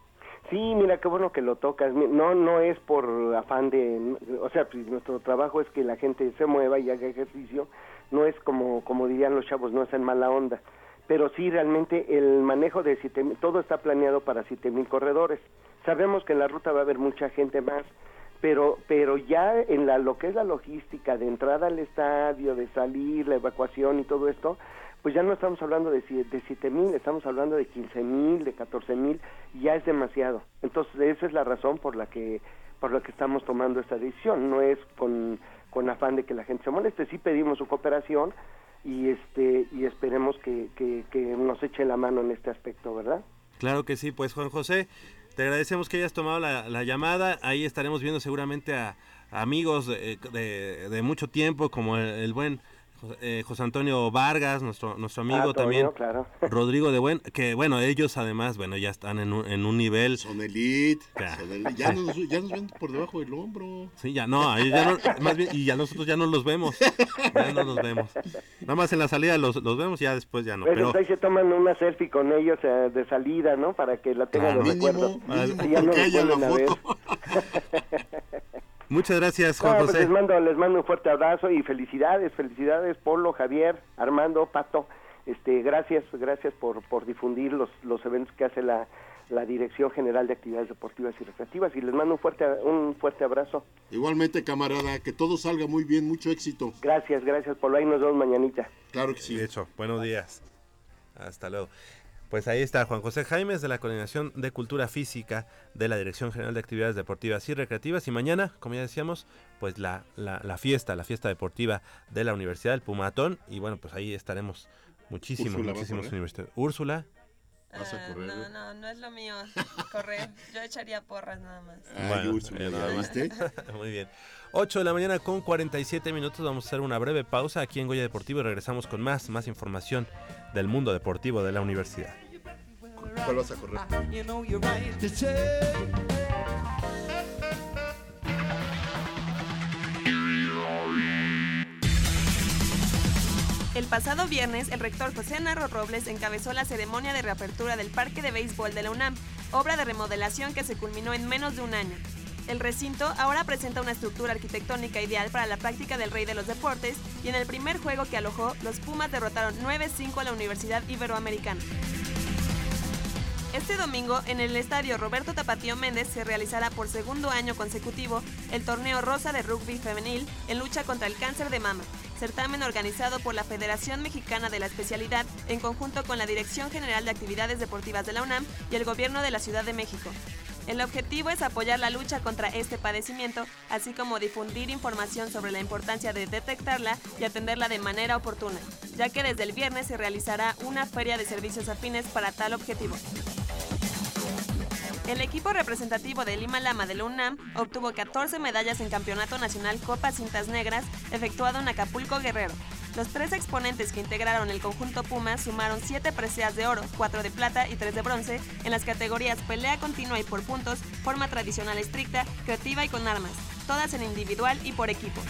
Sí, mira, qué bueno que lo tocas. No, no es por afán de, o sea, pues nuestro trabajo es que la gente se mueva y haga ejercicio. No es como, como dirían los chavos, no es en mala onda. Pero sí, realmente el manejo de siete todo está planeado para siete mil corredores. Sabemos que en la ruta va a haber mucha gente más, pero, pero ya en la, lo que es la logística de entrada al estadio, de salir, la evacuación y todo esto, pues ya no estamos hablando de, de 7 mil, estamos hablando de 15 mil, de 14 mil, ya es demasiado. Entonces esa es la razón por la que por la que estamos tomando esta decisión, no es con, con afán de que la gente se moleste, sí pedimos su cooperación y este y esperemos que, que, nos eche la mano en este aspecto, ¿verdad? Claro que sí, pues Juan José, te agradecemos que hayas tomado la, la llamada. Ahí estaremos viendo seguramente a, amigos de, de- mucho tiempo, como el buen eh, José Antonio Vargas, nuestro, nuestro amigo Ah, también. claro. <laughs> Rodrigo de Buen, que bueno, ellos además, bueno, ya están en un, en un nivel. Son elite, Ya. son elite. Ya, nos, ya nos ven por debajo del hombro. Sí, ya no, ya no- más bien, y ya nosotros ya no los vemos. Ya no los vemos. Nada más en la salida los, los vemos, ya después ya no. Pues, Pero ahí se toman una selfie con ellos eh, de salida, ¿no? Para que la tengan Claro. de recuerdo. Mínimo, mínimo Y ya no la vuelven a ver. foto. <laughs> muchas gracias, No, Juan pues José. les mando, les mando un fuerte abrazo y felicidades, felicidades, Polo, Javier, Armando, Pato. Este, gracias, gracias por, por difundir los, los eventos que hace la, la Dirección General de Actividades Deportivas y Recreativas y les mando un fuerte, un fuerte abrazo. Igualmente, camarada, que todo salga muy bien, mucho éxito. Gracias, gracias, Polo. Ahí nos vemos mañanita. Claro que sí. De hecho, buenos días. Hasta luego. Pues ahí está Juan José Jaimes de la Coordinación de Cultura Física de la Dirección General de Actividades Deportivas y Recreativas. Y mañana, como ya decíamos, pues la, la, la fiesta, la fiesta deportiva de la Universidad del Pumatón. Y bueno, pues ahí estaremos muchísimos, Úrsula muchísimos universitarios. Úrsula, Vas a Ah, correr, no, ¿no? no, no es lo mío correr. Yo echaría porras nada más. Ay, Úrsula, eh, ¿ya nada más. viste? <laughs> Muy bien. 8 de la mañana con 47 minutos. Vamos a hacer una breve pausa aquí en Goya Deportivo y regresamos con más, más información del mundo deportivo de la universidad. ¿Cuál vas a correr? El pasado viernes, el rector José Narro Robles encabezó la ceremonia de reapertura del Parque de Béisbol de la UNAM, obra de remodelación que se culminó en menos de un año. El recinto ahora presenta una estructura arquitectónica ideal para la práctica del rey de los deportes y en el primer juego que alojó, los Pumas derrotaron 9-5 a la Universidad Iberoamericana. Este domingo, en el estadio Roberto Tapatío Méndez, se realizará por segundo año consecutivo el torneo Rosa de Rugby Femenil en lucha contra el cáncer de mama, certamen organizado por la Federación Mexicana de la Especialidad en conjunto con la Dirección General de Actividades Deportivas de la UNAM y el Gobierno de la Ciudad de México. El objetivo es apoyar la lucha contra este padecimiento, así como difundir información sobre la importancia de detectarla y atenderla de manera oportuna, ya que desde el viernes se realizará una feria de servicios afines para tal objetivo. El equipo representativo de Lima Lama de la UNAM obtuvo 14 medallas en Campeonato Nacional Copa Cintas Negras, efectuado en Acapulco Guerrero. Los tres exponentes que integraron el conjunto Puma sumaron 7 preseas de oro, 4 de plata y 3 de bronce en las categorías pelea continua y por puntos, forma tradicional estricta, creativa y con armas, todas en individual y por equipo.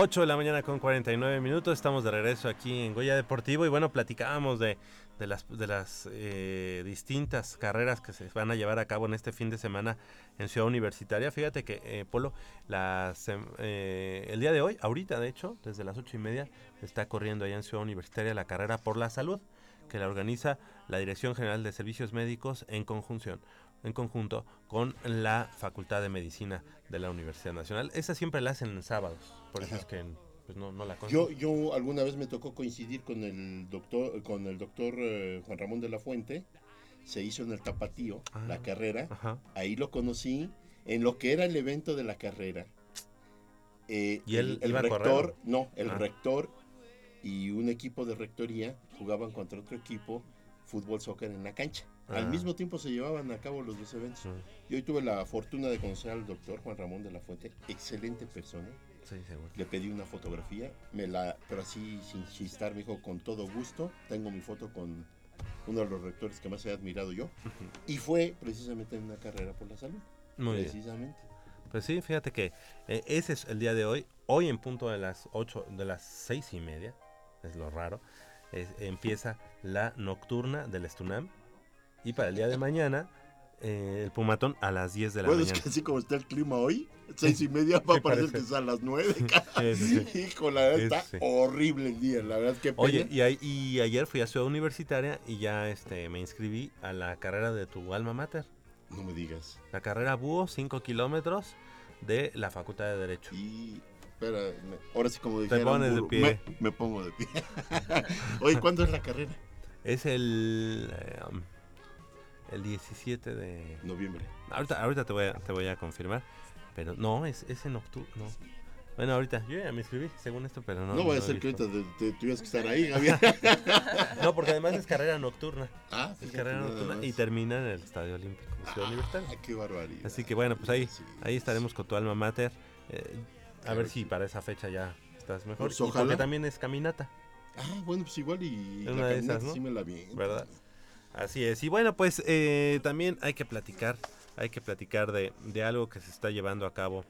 8 de la mañana con 49 minutos, estamos de regreso aquí en Goya Deportivo y bueno, platicábamos de, de las, de las eh, distintas carreras que se van a llevar a cabo en este fin de semana en Ciudad Universitaria. Fíjate que, eh, Polo, las, eh, el día de hoy, ahorita de hecho, desde las 8 y media, está corriendo allá en Ciudad Universitaria la carrera por la salud que la organiza la Dirección General de Servicios Médicos en conjunción en conjunto con la Facultad de Medicina de la Universidad Nacional. Esa siempre la hacen en sábados, por eso Ajá. es que pues, no, no la conozco. Yo, yo alguna vez me tocó coincidir con el doctor, con el doctor eh, Juan Ramón de la Fuente. Se hizo en el Tapatío Ah. la carrera. Ajá. Ahí lo conocí en lo que era el evento de la carrera. Eh, ¿Y él el, iba rector, no, el Ah. rector y un equipo de rectoría jugaban contra otro equipo fútbol soccer en la cancha. Ah. Al mismo tiempo se llevaban a cabo los dos eventos. Y hoy tuve la fortuna de conocer al doctor Juan Ramón de la Fuente, excelente persona. Sí, seguro. Le pedí una fotografía, me la, pero así sin chistar, me dijo con todo gusto. Tengo mi foto con uno de los rectores que más he admirado yo. Y fue precisamente en una carrera por la salud. Muy bien. precisamente. Pues sí, fíjate que eh, ese es el día de hoy. Hoy en punto de las 8, de las seis y media, es lo raro, es- empieza la nocturna del Estunam. Y para el día de mañana, eh, el Pumatón a las 10 de la Bueno, es mañana. que así como está el clima hoy, seis y media va a parecer parece. que es a las nueve. Sí, sí, sí. Hijo, la verdad está Sí, horrible el día, la verdad que Oye, y, ayer fui a Ciudad Universitaria y ya este, me inscribí a la carrera de tu alma mater. no me digas. La carrera Búho, 5 kilómetros de la Facultad de Derecho. Y espera, me- ahora sí como Te dijeron, pones de pie. Me, me pongo de pie. <laughs> Oye, ¿cuándo es la carrera? Es el, eh, el 17 de... Noviembre. Ahorita, ahorita te, voy a, te voy a confirmar. Pero no, es, es en octubre. No. Bueno, ahorita, yo ya me inscribí según esto, pero no. No, voy a ser que ahorita te, tuvieras que estar ahí, Javier. <laughs> No, porque además es carrera nocturna. ah, Es fíjate carrera nocturna más. y termina en el Estadio Olímpico Ciudad. Ah, qué barbaridad. Así que bueno, pues ahí, Sí, ahí estaremos con tu alma mater. eh, a ver si sí. para esa fecha ya estás mejor. Pues Y porque también es caminata, Ah, bueno, pues igual y Es la una de caminata esas, ¿no? sí me la vi. ¿verdad? Así es. Y bueno, pues eh, también hay que platicar, hay que platicar de, de algo que se está llevando a cabo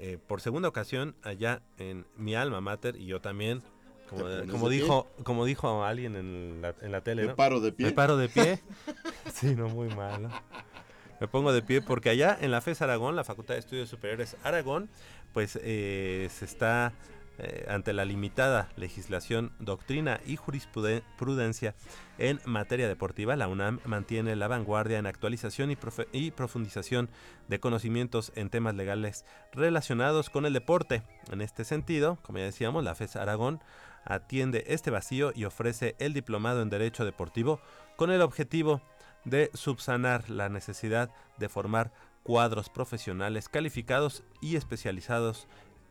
eh, por segunda ocasión allá en mi alma mater y yo también, como, dijo, como dijo alguien en la, en la tele, Me ¿no? paro de pie. Me paro de pie. <laughs> sí, no, muy malo. Me pongo de pie porque allá en la FES Aragón, la Facultad de Estudios Superiores Aragón, pues eh, se está eh, ante la limitada legislación, doctrina y jurisprudencia en materia deportiva. La UNAM mantiene la vanguardia en actualización y, y profundización de conocimientos en temas legales relacionados con el deporte. En este sentido, como ya decíamos, la FES Aragón atiende este vacío y ofrece el diplomado en Derecho Deportivo con el objetivo de subsanar la necesidad de formar cuadros profesionales calificados y especializados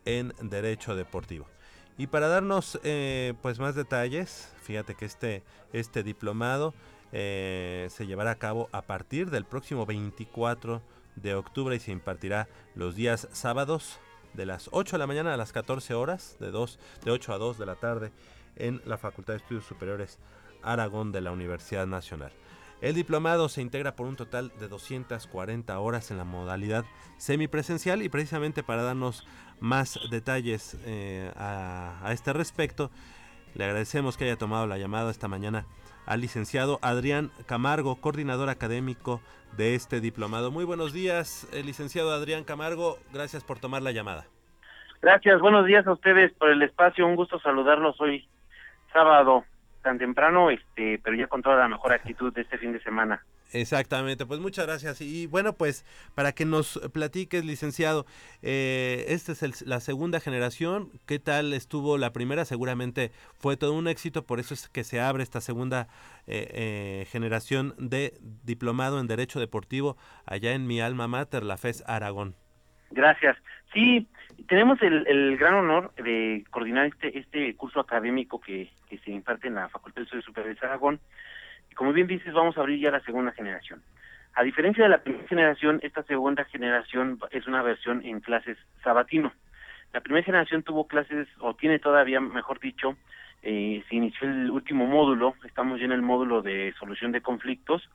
en Derecho Deportivo. Y para darnos eh, pues más detalles, fíjate que este, este diplomado eh, se llevará a cabo a partir del próximo 24 de octubre y se impartirá los días sábados de las 8 de la mañana a las 14 horas, de, 2, de 8 a 2 de la tarde, en la Facultad de Estudios Superiores Aragón de la Universidad Nacional. El diplomado se integra por un total de 240 horas en la modalidad semipresencial y precisamente para darnos más detalles eh, a, a este respecto, le agradecemos que haya tomado la llamada esta mañana al licenciado Adrián Camargo, coordinador académico de este diplomado. Muy buenos días, eh, licenciado Adrián Camargo, gracias por tomar la llamada. Gracias, buenos días a ustedes por el espacio, un gusto saludarlos hoy sábado tan temprano, este, pero ya con toda la mejor actitud de este fin de semana. Exactamente, pues muchas gracias. Y bueno, pues para que nos platiques, licenciado, eh, esta es el- la segunda generación. ¿Qué tal estuvo la primera? Seguramente fue todo un éxito, por eso es que se abre esta segunda eh, eh, generación de diplomado en Derecho Deportivo allá en mi alma mater, la FES Aragón. Gracias. Sí, tenemos el, el gran honor de coordinar este este curso académico que, que se imparte en la Facultad de Estudios Superiores de Aragón. Como bien dices, vamos a abrir ya la segunda generación. A diferencia de la primera generación, esta segunda generación es una versión en clases sabatino. La primera generación tuvo clases, o tiene todavía, mejor dicho, eh, se inició el último módulo, estamos ya en el módulo de solución de conflictos,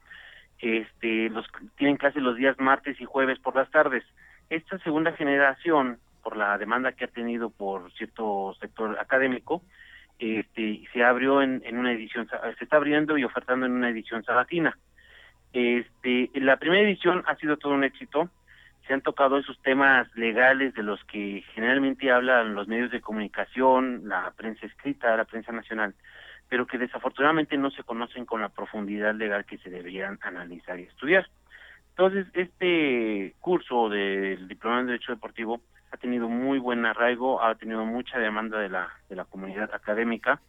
este, los tienen clases los días martes y jueves por las tardes. Esta segunda generación por la demanda que ha tenido por cierto sector académico, este, se abrió en, en una edición, se está abriendo y ofertando en una edición sabatina. Este, la primera edición ha sido todo un éxito, se han tocado esos temas legales de los que generalmente hablan los medios de comunicación, la prensa escrita, la prensa nacional, pero que desafortunadamente no se conocen con la profundidad legal que se deberían analizar y estudiar. Entonces, este curso del Diploma en Derecho Deportivo ha tenido muy buen arraigo, ha tenido mucha demanda de la, de la comunidad académica,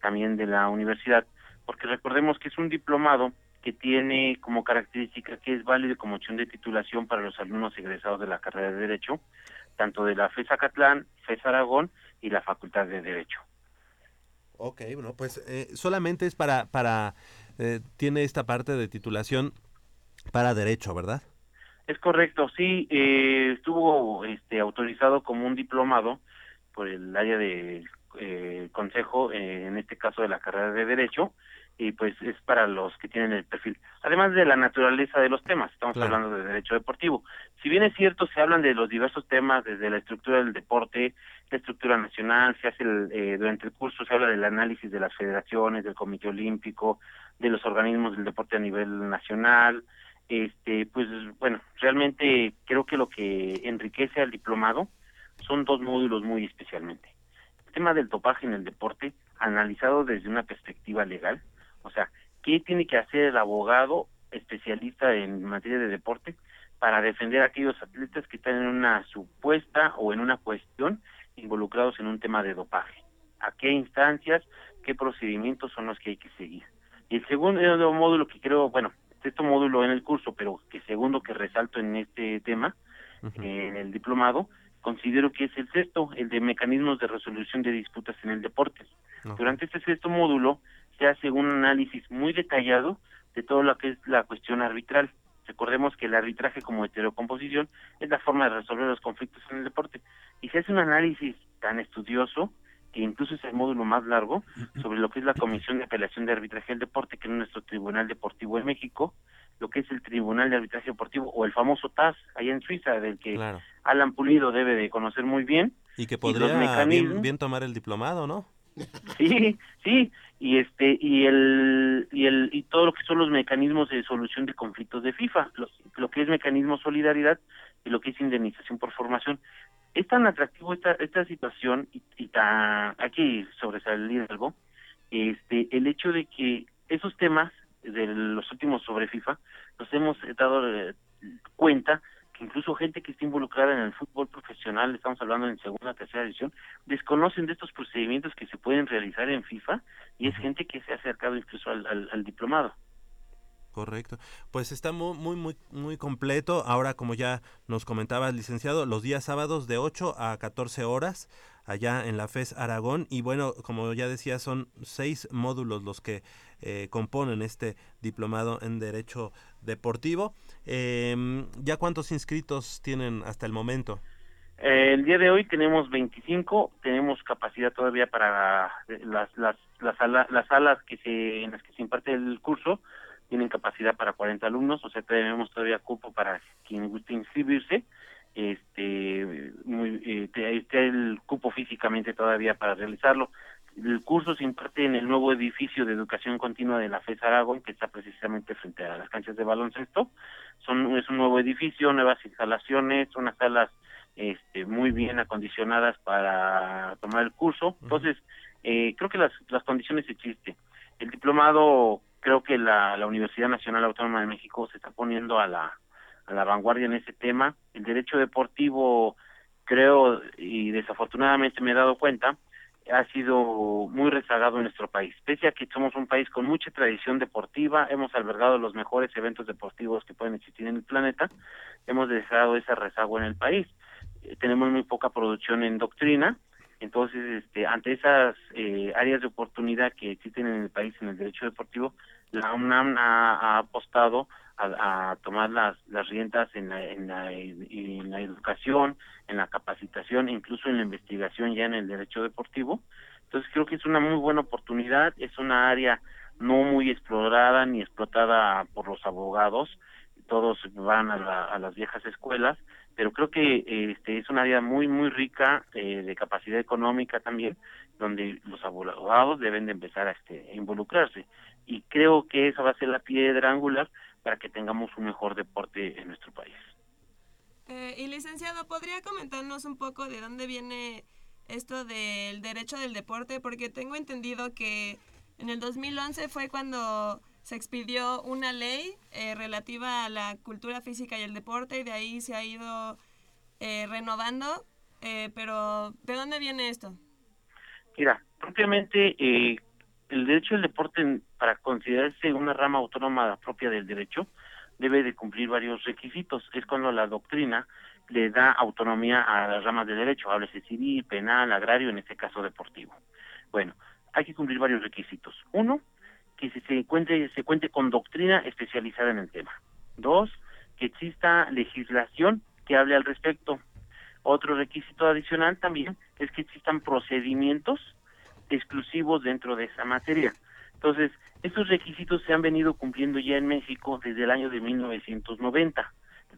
también de la universidad, porque recordemos que es un diplomado que tiene como característica que es válido como opción de titulación para los alumnos egresados de la carrera de Derecho, tanto de la FES Acatlán, FES Aragón y la Facultad de Derecho. Ok, bueno, pues eh, solamente es para, para eh, tiene esta parte de titulación para derecho, ¿verdad? Es correcto, sí, eh, estuvo este, autorizado como un diplomado por el área de eh, consejo, eh, en este caso de la carrera de Derecho, y pues es para los que tienen el perfil. Además de la naturaleza de los temas, estamos Claro. hablando de derecho deportivo. Si bien es cierto, se hablan de los diversos temas, desde la estructura del deporte, la estructura nacional, se hace el, eh, durante el curso se habla del análisis de las federaciones, del Comité Olímpico, de los organismos del deporte a nivel nacional, este, pues bueno, realmente creo que lo que enriquece al diplomado son dos módulos muy especialmente. El tema del topaje en el deporte, analizado desde una perspectiva legal, o sea, ¿qué tiene que hacer el abogado especialista en materia de deporte para defender a aquellos atletas que están en una supuesta o en una cuestión involucrados en un tema de dopaje? ¿A qué instancias, qué procedimientos son los que hay que seguir? Y el segundo módulo que creo, bueno, sexto módulo en el curso, pero que segundo que resalto en este tema, eh, en el diplomado, considero que es el sexto, el de mecanismos de resolución de disputas en el deporte. Durante este sexto módulo se hace un análisis muy detallado de todo lo que es la cuestión arbitral. Recordemos que el arbitraje como heterocomposición es la forma de resolver los conflictos en el deporte. Y se hace un análisis tan estudioso, que incluso es el módulo más largo, sobre lo que es la Comisión de Apelación de Arbitraje del Deporte, que es nuestro Tribunal Deportivo en México, lo que es el Tribunal de Arbitraje Deportivo, o el famoso TAS, allá en Suiza, del que Claro. Alan Pulido debe de conocer muy bien. Y que podría bien tomar el diplomado, ¿no? Sí, sí, y este y el y el y todo lo que son los mecanismos de solución de conflictos de FIFA, lo, lo que es mecanismo solidaridad y lo que es indemnización por formación. Es tan atractivo esta esta situación y, y tan hay que sobresalir algo, este el hecho de que esos temas de los últimos sobre FIFA nos hemos dado eh, cuenta que incluso gente que está involucrada en el fútbol profesional, estamos hablando en segunda, tercera edición, desconocen de estos procedimientos que se pueden realizar en FIFA y es gente que se ha acercado incluso al, al- al diplomado. Correcto. Pues está muy, muy, muy, completo. Ahora, como ya nos comentaba el licenciado, los días sábados de 8 a 14 horas allá en la FES Aragón. Y bueno, como ya decía, son seis módulos los que eh, componen este diplomado en Derecho Deportivo. Em, ¿Ya cuántos inscritos tienen hasta el momento? Eh, el día de hoy tenemos 25, tenemos capacidad todavía para eh, las las las, sala- las salas que se en las que se imparte el curso tienen capacidad para 40 alumnos, o sea, tenemos todavía cupo para quien guste inscribirse. Este, muy, eh, está el cupo físicamente todavía para realizarlo. El curso se imparte en el nuevo edificio de educación continua de la FES Aragón, que está precisamente frente a las canchas de baloncesto. Son, es un nuevo edificio, nuevas instalaciones, unas salas este, muy bien acondicionadas para tomar el curso. Entonces, eh, creo que las, las condiciones existen. El diplomado, creo que la, Universidad Nacional Autónoma de México se está poniendo a la, a la vanguardia en ese tema. El derecho deportivo, creo, y desafortunadamente me he dado cuenta, ha sido muy rezagado en nuestro país. Pese a que somos un país con mucha tradición deportiva, hemos albergado los mejores eventos deportivos que pueden existir en el planeta, hemos dejado ese rezago en el país. Eh, tenemos muy poca producción en doctrina, entonces, este, ante esas eh, áreas de oportunidad que existen en el país en el derecho deportivo, la UNAM ha, apostado a, tomar las, las riendas en la, en, la, en la educación, en la capacitación, incluso en la investigación ya en el derecho deportivo. Entonces, creo que es una muy buena oportunidad, es una área no muy explorada ni explotada por los abogados. todos van a, la- a las viejas escuelas, pero creo que este es una área muy muy rica eh, de capacidad económica también, donde los abogados deben de empezar a, este, involucrarse y creo que esa va a ser la piedra angular para que tengamos un mejor deporte en nuestro país. Eh, y licenciado, ¿podría comentarnos un poco de dónde viene esto del derecho del deporte? Porque tengo entendido que en el 2011 fue cuando se expidió una ley eh, relativa a la cultura física y el deporte y de ahí se ha ido eh, renovando. Eh, pero, ¿de dónde viene esto? Mira, propiamente eh, el derecho del deporte, para considerarse una rama autónoma propia del derecho, debe de cumplir varios requisitos. Es cuando la doctrina le da autonomía a las ramas de derecho, háblese civil, penal, agrario, en este caso deportivo. Bueno, hay que cumplir varios requisitos. Uno, que se, cuente, se cuente con doctrina especializada en el tema. Dos, que exista legislación que hable al respecto. Otro requisito adicional también es que existan procedimientos exclusivos dentro de esa materia. Entonces, estos requisitos se han venido cumpliendo ya en México desde el año de 1990.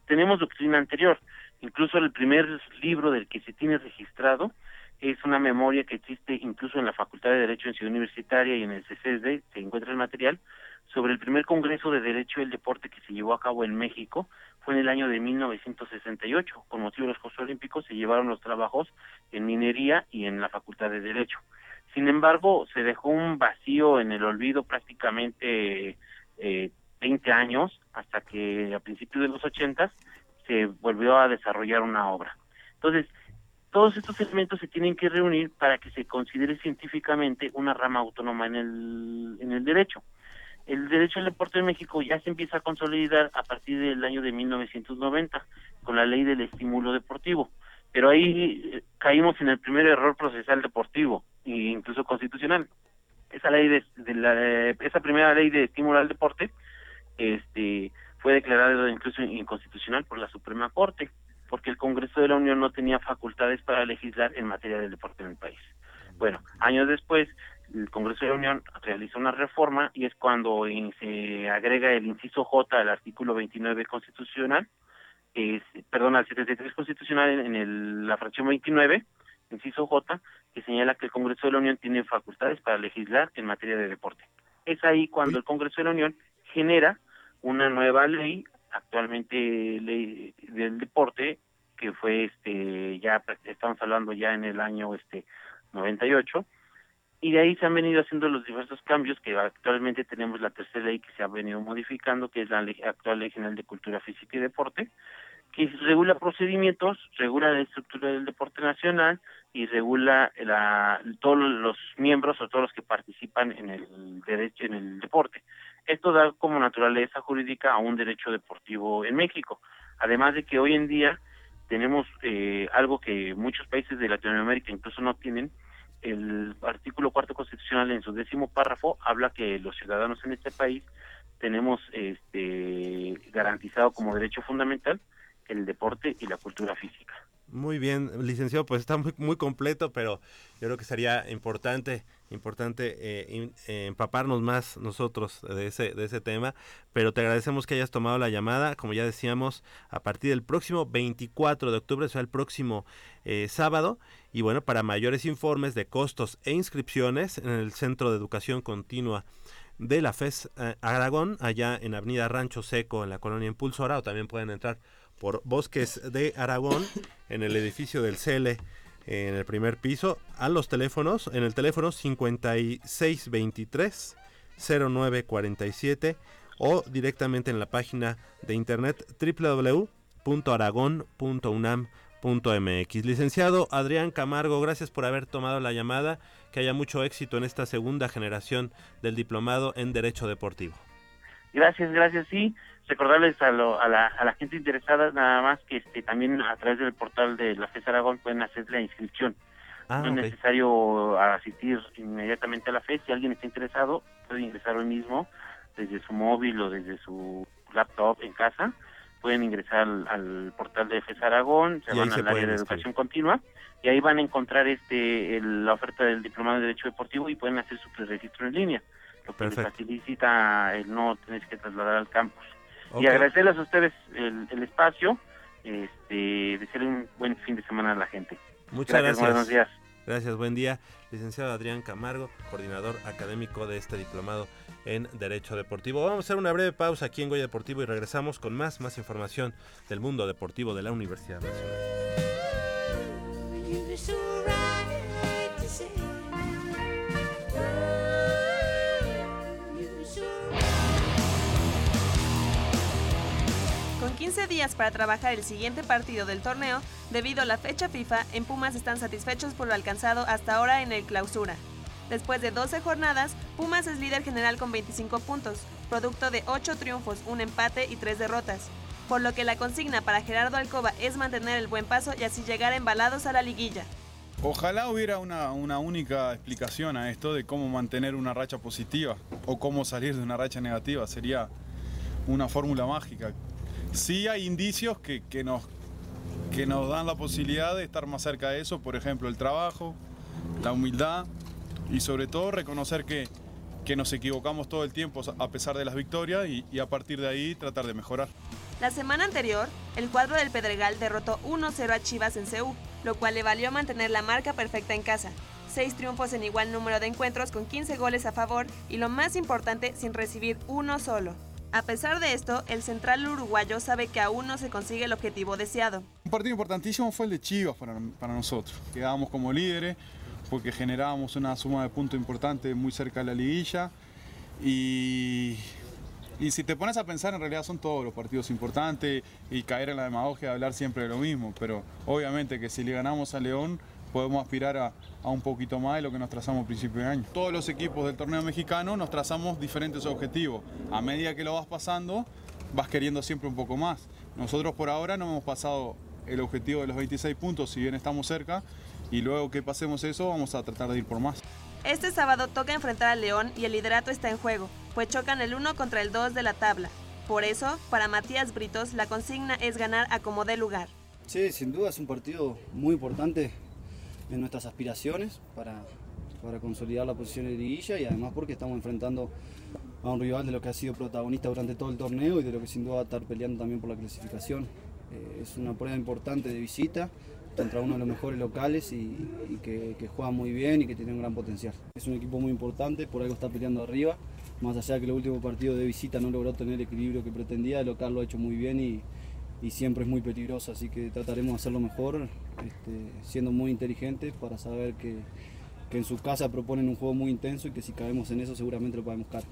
Tenemos doctrina anterior, incluso el primer libro del que se tiene registrado es una memoria que existe incluso en la Facultad de Derecho en Ciudad Universitaria y en el CCSD, se encuentra el material, sobre el primer Congreso de Derecho del Deporte que se llevó a cabo en México, fue en el año de 1968. Con motivo de los Juegos Olímpicos se llevaron los trabajos en minería y en la Facultad de Derecho. Sin embargo, se dejó un vacío en el olvido prácticamente eh, 20 años hasta que a principios de los 80 se volvió a desarrollar una obra. Entonces, todos estos elementos se tienen que reunir para que se considere científicamente una rama autónoma en el, en el derecho. El derecho al deporte en México ya se empieza a consolidar a partir del año de 1990 con la ley del estímulo deportivo. Pero ahí eh, caímos en el primer error procesal deportivo e incluso constitucional. Esa ley de, de la, esa primera ley de estímulo al deporte este fue declarada incluso inconstitucional por la Suprema Corte porque el Congreso de la Unión no tenía facultades para legislar en materia del deporte en el país. Bueno, años después, el Congreso de la Unión realiza una reforma y es cuando eh, se agrega el inciso J al artículo 29 constitucional, es, perdón, al 73 constitucional en, en el- la fracción 29, inciso J, que señala que el Congreso de la Unión tiene facultades para legislar en materia de deporte. Es ahí cuando el Congreso de la Unión genera una nueva ley, actualmente ley del deporte, que fue este ya estamos hablando ya en el año este 98 y de ahí se han venido haciendo los diversos cambios que actualmente tenemos la tercera ley que se ha venido modificando que es la ley- actual ley general de cultura física y deporte que regula procedimientos regula la estructura del deporte nacional y regula la, todos los miembros o todos los que participan en el derecho en el deporte esto da como naturaleza jurídica a un derecho deportivo en México además de que hoy en día tenemos eh, algo que muchos países de Latinoamérica incluso no tienen. El artículo cuarto constitucional en su décimo párrafo habla que los ciudadanos en este país tenemos este garantizado como derecho fundamental el deporte y la cultura física. Muy bien, licenciado, pues está muy, muy completo, pero yo creo que sería importante, importante eh, eh, empaparnos más nosotros de ese, de ese tema, pero te agradecemos que hayas tomado la llamada, como ya decíamos, a partir del próximo 24 de octubre, o sea, el próximo eh, sábado, y bueno, para mayores informes de costos e inscripciones en el Centro de Educación Continua de la FES Aragón, allá en Avenida Rancho Seco, en la colonia Impulsora, o también pueden entrar por Bosques de Aragón, en el edificio del CELE, en el primer piso, a los teléfonos, en el teléfono 5623 0947 o directamente en la página de internet www.aragon.unam.mx. Licenciado Adrián Camargo, gracias por haber tomado la llamada, que haya mucho éxito en esta segunda generación del diplomado en Derecho Deportivo. Gracias, gracias. Sí, recordarles a, lo- a, la, a la gente interesada nada más que este, también a través del portal de la FES Aragón pueden hacer la inscripción. Ah, no es necesario asistir inmediatamente a la FES. Si alguien está interesado, puede ingresar hoy mismo desde su móvil o desde su laptop en casa. Pueden ingresar al, al portal de FES Aragón, se Y van al área de educación continua y ahí van a encontrar este el- la oferta del diplomado de Derecho Deportivo y pueden hacer su preregistro en línea, lo que les Perfecto. facilita el no tener que trasladar al campus. Y agradecerles a ustedes el, el espacio, este, desearle un buen fin de semana a la gente. Muchas gracias. Buenos días. Gracias, buen día. Licenciado Adrián Camargo, coordinador académico de este diplomado en Derecho Deportivo. Vamos a hacer una breve pausa aquí en Goya Deportivo y regresamos con más, más información del mundo deportivo de la Universidad Nacional. 15 días para trabajar el siguiente partido del torneo, debido a la fecha FIFA, en Pumas están satisfechos por lo alcanzado hasta ahora en el clausura. Después de 12 jornadas, Pumas es líder general con 25 puntos, producto de 8 triunfos, un empate y 3 derrotas. Por lo que la consigna para Gerardo Alcoba es mantener el buen paso y así llegar embalados a la liguilla. Ojalá hubiera una, una única explicación a esto de cómo mantener una racha positiva o cómo salir de una racha negativa. Sería una fórmula mágica. Sí hay indicios que, que nos, que nos dan la posibilidad de estar más cerca de eso, por ejemplo, el trabajo, la humildad y sobre todo reconocer que, que nos equivocamos todo el tiempo a pesar de las victorias y, a partir de ahí tratar de mejorar. La semana anterior, el cuadro del Pedregal derrotó 1-0 a Chivas en CEU, lo cual le valió mantener la marca perfecta en casa. Seis triunfos en igual número de encuentros con 15 goles a favor y lo más importante, sin recibir uno solo. A pesar de esto, el central uruguayo sabe que aún no se consigue el objetivo deseado. Un partido importantísimo fue el de Chivas para, nosotros. Quedábamos como líderes porque generábamos una suma de puntos importante muy cerca de la liguilla. Y, y si te pones a pensar, en realidad son todos los partidos importantes y caer en la demagogia de hablar siempre de lo mismo. Pero obviamente que si le ganamos a León podemos aspirar a, a un poquito más de lo que nos trazamos a principio de año. Todos los equipos del torneo mexicano nos trazamos diferentes objetivos. A medida que lo vas pasando, vas queriendo siempre un poco más. Nosotros por ahora no hemos pasado el objetivo de los 26 puntos, si bien estamos cerca, y luego que pasemos eso vamos a tratar de ir por más. Este sábado toca enfrentar al León y el liderato está en juego, pues chocan el 1 contra el 2 de la tabla. Por eso, para Matías Britos, la consigna es ganar a como dé lugar. Sí, sin duda es un partido muy importante en nuestras aspiraciones para, para consolidar la posición de liguilla y además porque estamos enfrentando a un rival de lo que ha sido protagonista durante todo el torneo y de lo que sin duda va a estar peleando también por la clasificación. Eh, es una prueba importante de visita contra uno de los mejores locales y, que, que juega muy bien y que tiene un gran potencial. Es un equipo muy importante, por algo está peleando arriba, más allá de que el último partido de visita no logró tener el equilibrio que pretendía, el local lo ha hecho muy bien y, y siempre es muy peligroso, así que trataremos de hacerlo mejor, este, siendo muy inteligentes para saber que, que en su casa proponen un juego muy intenso y que si caemos en eso seguramente lo podemos buscar.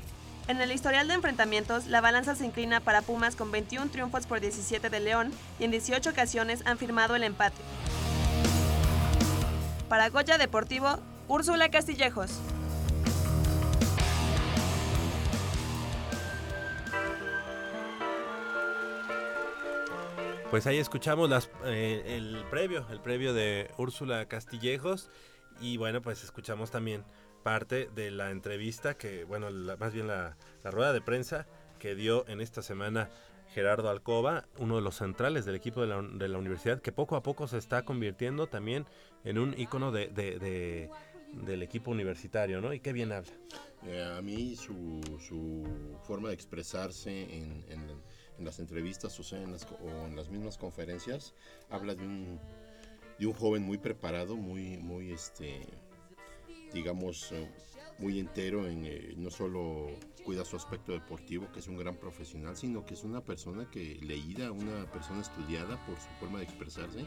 En el historial de enfrentamientos, la balanza se inclina para Pumas con 21 triunfos por 17 de León y en 18 ocasiones han firmado el empate. Para Goya Deportivo, Úrsula Castillejos. Pues ahí escuchamos las, eh, el previo, el previo de Úrsula Castillejos y bueno, pues escuchamos también parte de la entrevista que, bueno, la- más bien la, rueda de prensa que dio en esta semana Gerardo Alcoba, uno de los centrales del equipo de la, universidad, que poco a poco se está convirtiendo también en un ícono de, de- de- del equipo universitario, ¿no? Y qué bien habla. Eh, a mí su, su forma de expresarse en, en- en las entrevistas o, sea, en las, o en las mismas conferencias habla de un, de un joven muy preparado, muy, muy este, digamos, eh, muy entero en eh, no solo cuida su aspecto deportivo, que es un gran profesional, sino que es una persona que leída, una persona estudiada por su forma de expresarse.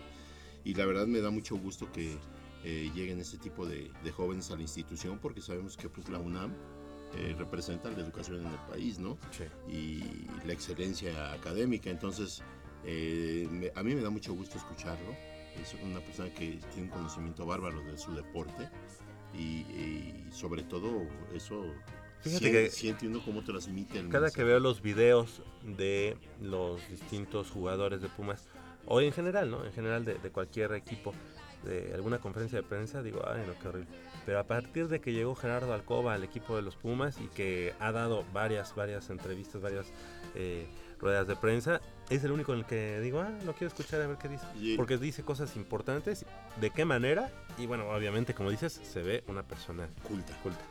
Y la verdad me da mucho gusto que eh, lleguen ese tipo de, de jóvenes a la institución, porque sabemos que pues, la UNAM eh, representa la educación en el país, ¿no? Y la excelencia académica. Entonces, eh, me- a mí me da mucho gusto escucharlo. Es una persona que tiene un conocimiento bárbaro de su deporte y, y sobre todo eso Fíjate que siente uno cómo transmite el Cada que veo los videos de los distintos jugadores de Pumas, o en general, ¿no? En general de, de cualquier equipo, de alguna conferencia de prensa, digo, ay, no, qué horrible. Pero a partir de que llegó Gerardo Alcoba al equipo de los Pumas y que ha dado varias, varias entrevistas, varias eh, ruedas de prensa, es el único en el que digo, ah, lo quiero escuchar a ver qué dice. Porque dice cosas importantes, de qué manera, y bueno, obviamente, como dices, se ve una persona culta. culta.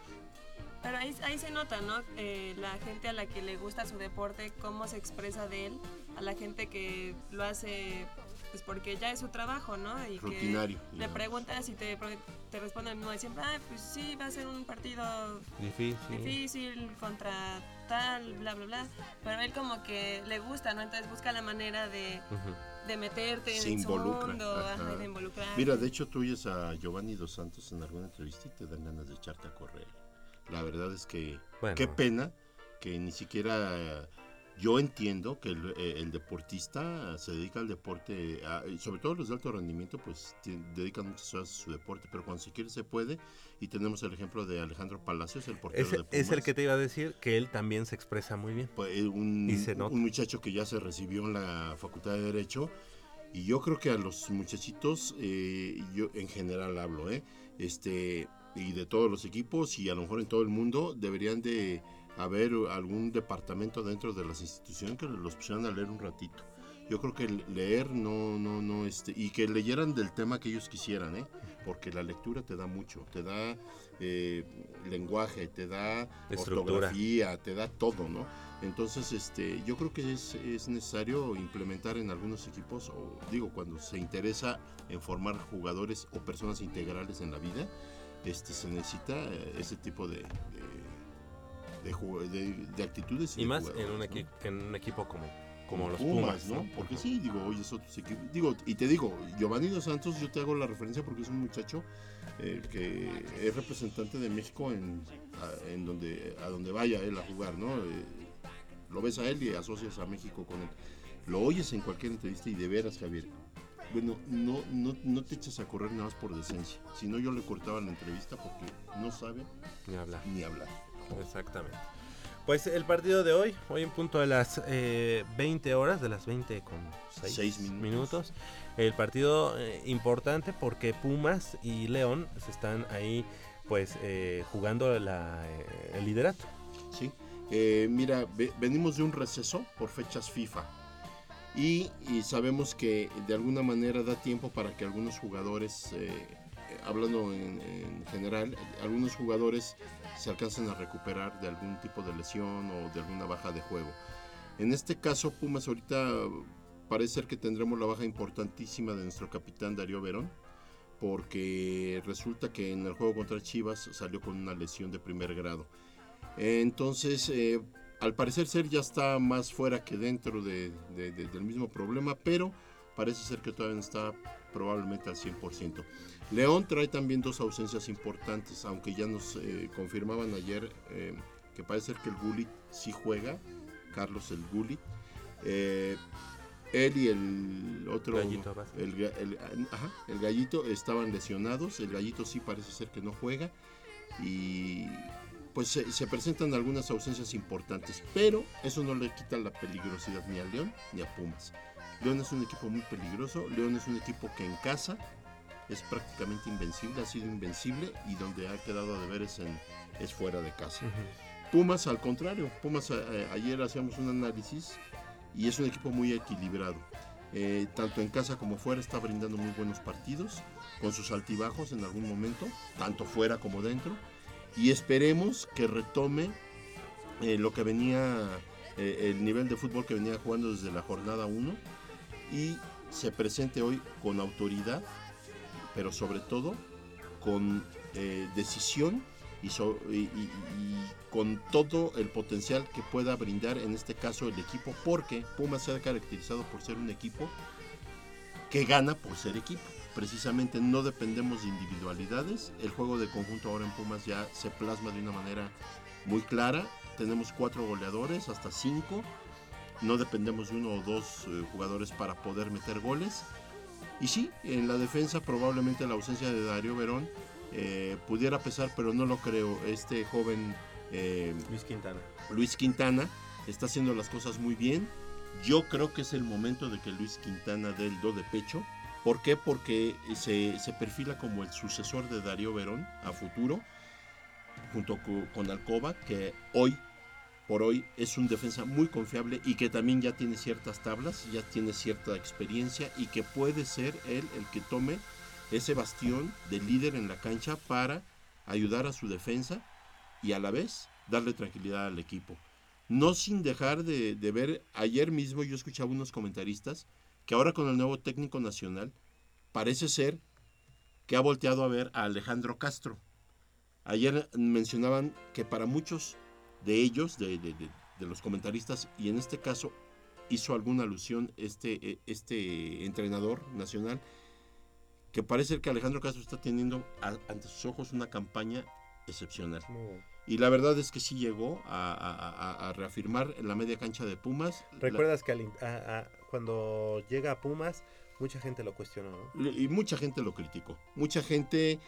Pero ahí, ahí se nota, ¿no? Eh, la gente a la que le gusta su deporte, cómo se expresa de él, a la gente que lo hace pues porque ya es su trabajo, ¿no? Y Rutinario, que le preguntas y te, te responden no, siempre, ah, pues sí, va a ser un partido Difícil. difícil contra tal, bla, bla, bla. Pero él como que le gusta, ¿no? Entonces busca la manera de, Ujú. de meterte Se en su involucra. mundo, ajá. ajá, de involucrar. Mira, de hecho tú oyes a Giovanni Dos Santos en alguna entrevista y te dan ganas de echarte a correr. La verdad es que Bueno. qué pena que ni siquiera eh, yo entiendo que el, eh, el deportista se dedica al deporte, a- sobre todo los de alto rendimiento, pues dedican muchas horas a su deporte, pero cuando se quiere se puede. Y tenemos el ejemplo de Alejandro Palacios, el portero Ese- de Pumas. es el que te iba a decir que él también se expresa muy bien. Pues, eh, un, Y se nota. un muchacho que ya se recibió en la Facultad de Derecho y yo creo que a los muchachitos, eh, yo en general hablo, ¿eh? este y de todos los equipos y a lo mejor en todo el mundo deberían de haber algún departamento dentro de las instituciones que los pusieran a leer un ratito. Yo creo que leer no, no, no, este, y que leyeran del tema que ellos quisieran, ¿eh? Porque la lectura te da mucho, te da eh, lenguaje, te da Estructura. ortografía, te da todo, ¿no? Entonces, este, yo creo que es, es necesario implementar en algunos equipos, o digo, cuando se interesa en formar jugadores o personas integrales en la vida, este, se necesita eh, ese tipo de, de, de ju- de- de actitudes. Y de más en un, ¿no? en un equipo como, como los Pumas, ¿no? Porque sí, digo, oye, es otros equipos. Digo, y te digo, Giovanni Dos Santos, yo te hago la referencia porque es un muchacho eh, que es representante de México en, a, en donde, a donde vaya él a jugar, ¿no? Eh, lo ves a él y asocias a México con él. Lo oyes en cualquier entrevista y de veras, Javier. Bueno, no, no, no te echas a correr nada más por decencia. Si no, yo le cortaba la entrevista porque no sabe Ni hablar. ni hablar. Exactamente. Pues el partido de hoy, hoy en punto de las eh, 20 horas, de las 20 con 6 Seis minutos. minutos. El partido eh, importante porque Pumas y León se están ahí pues eh, jugando la, eh, el liderato. Sí. Mira, ve- venimos de un receso por fechas FIFA. Y, y sabemos que de alguna manera da tiempo para que algunos jugadores, hablando en, en general, algunos jugadores se alcancen a recuperar de algún tipo de lesión o de alguna baja de juego. En este caso, Pumas ahorita parece ser que tendremos la baja importantísima de nuestro capitán Darío Verón, porque resulta que en el juego contra Chivas salió con una lesión de primer grado. Entonces, eh, al parecer ser ya está más fuera que dentro de- de- de- del mismo problema, pero parece ser que todavía no está probablemente al 100%. León trae también dos ausencias importantes, aunque ya nos eh, confirmaban ayer eh, que parece ser que el Gullit sí juega, Carlos el Gullit. Eh, él y el otro, Gallito el- ajá, el gallito estaban lesionados, el gallito sí parece ser que no juega y pues se, se presentan algunas ausencias importantes, pero eso no le quita la peligrosidad ni a León ni a Pumas. León es un equipo muy peligroso, León es un equipo que en casa es prácticamente invencible, ha sido invencible y donde ha quedado a deber es, en, es fuera de casa. Pumas al contrario, Pumas eh, ayer hacíamos un análisis y es un equipo muy equilibrado. Eh, tanto en casa como fuera está brindando muy buenos partidos, con sus altibajos en algún momento, tanto fuera como dentro. Y esperemos que retome eh, lo que venía, eh, el nivel de fútbol que venía jugando desde la jornada 1 y se presente hoy con autoridad, pero sobre todo con eh, decisión y, so- y- y- y con todo el potencial que pueda brindar en este caso el equipo, porque Pumas se ha caracterizado por ser un equipo que gana por ser equipo. Precisamente no dependemos de individualidades. El juego de conjunto ahora en Pumas ya se plasma de una manera muy clara. Tenemos cuatro goleadores, hasta cinco. No dependemos de uno o dos eh, jugadores para poder meter goles. Y sí, en la defensa probablemente la ausencia de Darío Verón eh, pudiera pesar, pero no lo creo. Este joven eh, Luis Quintana. Luis Quintana está haciendo las cosas muy bien. Yo creo que es el momento de que Luis Quintana dé el do de pecho. ¿Por qué? Porque se, se perfila como el sucesor de Darío Verón a futuro, junto co- con Alcoba, que hoy por hoy es un defensa muy confiable y que también ya tiene ciertas tablas, ya tiene cierta experiencia y que puede ser él el que tome ese bastión de líder en la cancha para ayudar a su defensa y a la vez darle tranquilidad al equipo. No sin dejar de, de ver, ayer mismo yo escuchaba unos comentaristas que ahora con el nuevo técnico nacional parece ser que ha volteado a ver a Alejandro Castro. Ayer mencionaban que para muchos de ellos, de, de- de- de los comentaristas, y en este caso hizo alguna alusión este, eh, este entrenador nacional, que parece que Alejandro Castro está teniendo a- ante sus ojos una campaña excepcional. Y la verdad es que sí llegó a, a- a- a reafirmar en la media cancha de Pumas. la- ¿Recuerdas que cuando llega a Pumas, mucha gente lo cuestionó? ¿no? y mucha gente lo criticó. Mucha gente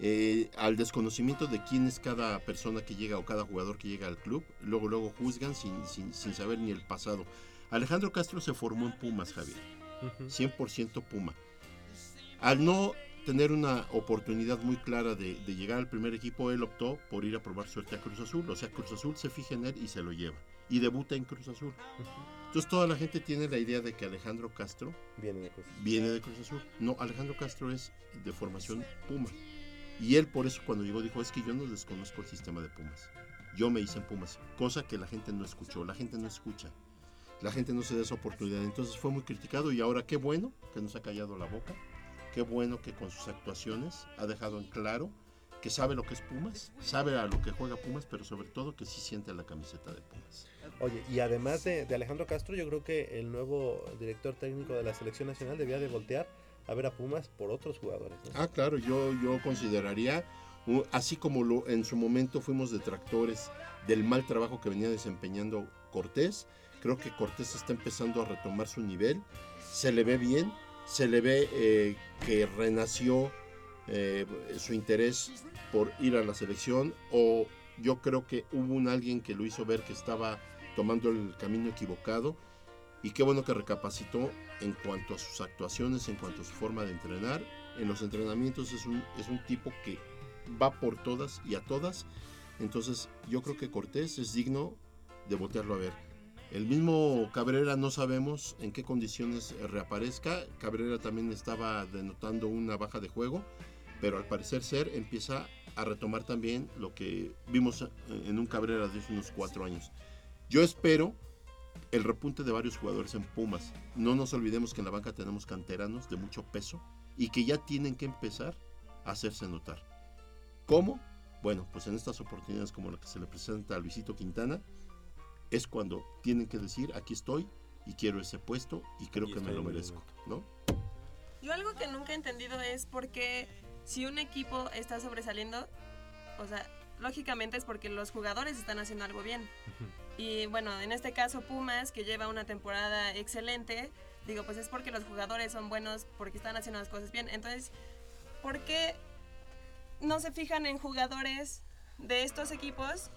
eh, al desconocimiento de quién es cada persona que llega o cada jugador que llega al club, luego luego juzgan sin, sin, sin saber ni el pasado. Alejandro Castro se formó en Pumas, Javier. 100% Puma. Al no tener una oportunidad muy clara de, de llegar al primer equipo, él optó por ir a probar suerte a Cruz Azul. O sea, Cruz Azul se fija en él y se lo lleva. Y debuta en Cruz Azul. Entonces toda la gente tiene la idea de que Alejandro Castro Viene de Cruz. viene de Cruz Azul. No, Alejandro Castro es de formación Puma. Y él por eso cuando llegó dijo, es que yo no desconozco el sistema de Pumas. Yo me hice en Pumas, cosa que la gente no escuchó, la gente no escucha. La gente no se da esa oportunidad. Entonces fue muy criticado y ahora qué bueno que nos ha callado la boca. Qué bueno que con sus actuaciones ha dejado en claro que sabe lo que es Pumas, sabe a lo que juega Pumas, pero sobre todo que sí siente la camiseta de Pumas. Oye, y además de, de Alejandro Castro, yo creo que el nuevo director técnico de la selección nacional debía de voltear a ver a Pumas por otros jugadores. Ah, claro, yo, yo consideraría, así como lo, en su momento fuimos detractores del mal trabajo que venía desempeñando Cortés, creo que Cortés está empezando a retomar su nivel, se le ve bien, se le ve eh, que renació eh, su interés por ir a la selección, o yo creo que hubo un alguien que lo hizo ver que estaba tomando el camino equivocado, y qué bueno que recapacitó en cuanto a sus actuaciones, en cuanto a su forma de entrenar. En los entrenamientos es un, es un tipo que va por todas y a todas. Entonces yo creo que Cortés es digno de voltearlo a ver. El mismo Cabrera no sabemos en qué condiciones reaparezca. Cabrera también estaba denotando una baja de juego, pero al parecer ser empieza a retomar también lo que vimos en un Cabrera de hace unos cuatro años. Yo espero el repunte de varios jugadores en Pumas. No nos olvidemos que en la banca tenemos canteranos de mucho peso y que ya tienen que empezar a hacerse notar. ¿Cómo? Bueno, pues en estas oportunidades como la que se le presenta a Luisito Quintana, es cuando tienen que decir, aquí estoy y quiero ese puesto y creo Y que me lo merezco, ¿no? Yo algo que nunca he entendido es por qué si un equipo está sobresaliendo, o sea, lógicamente es porque los jugadores están haciendo algo bien. Y bueno, en este caso Pumas, que lleva una temporada excelente, digo, pues es porque los jugadores son buenos, porque están haciendo las cosas bien. Entonces, ¿por qué no se fijan en jugadores de estos equipos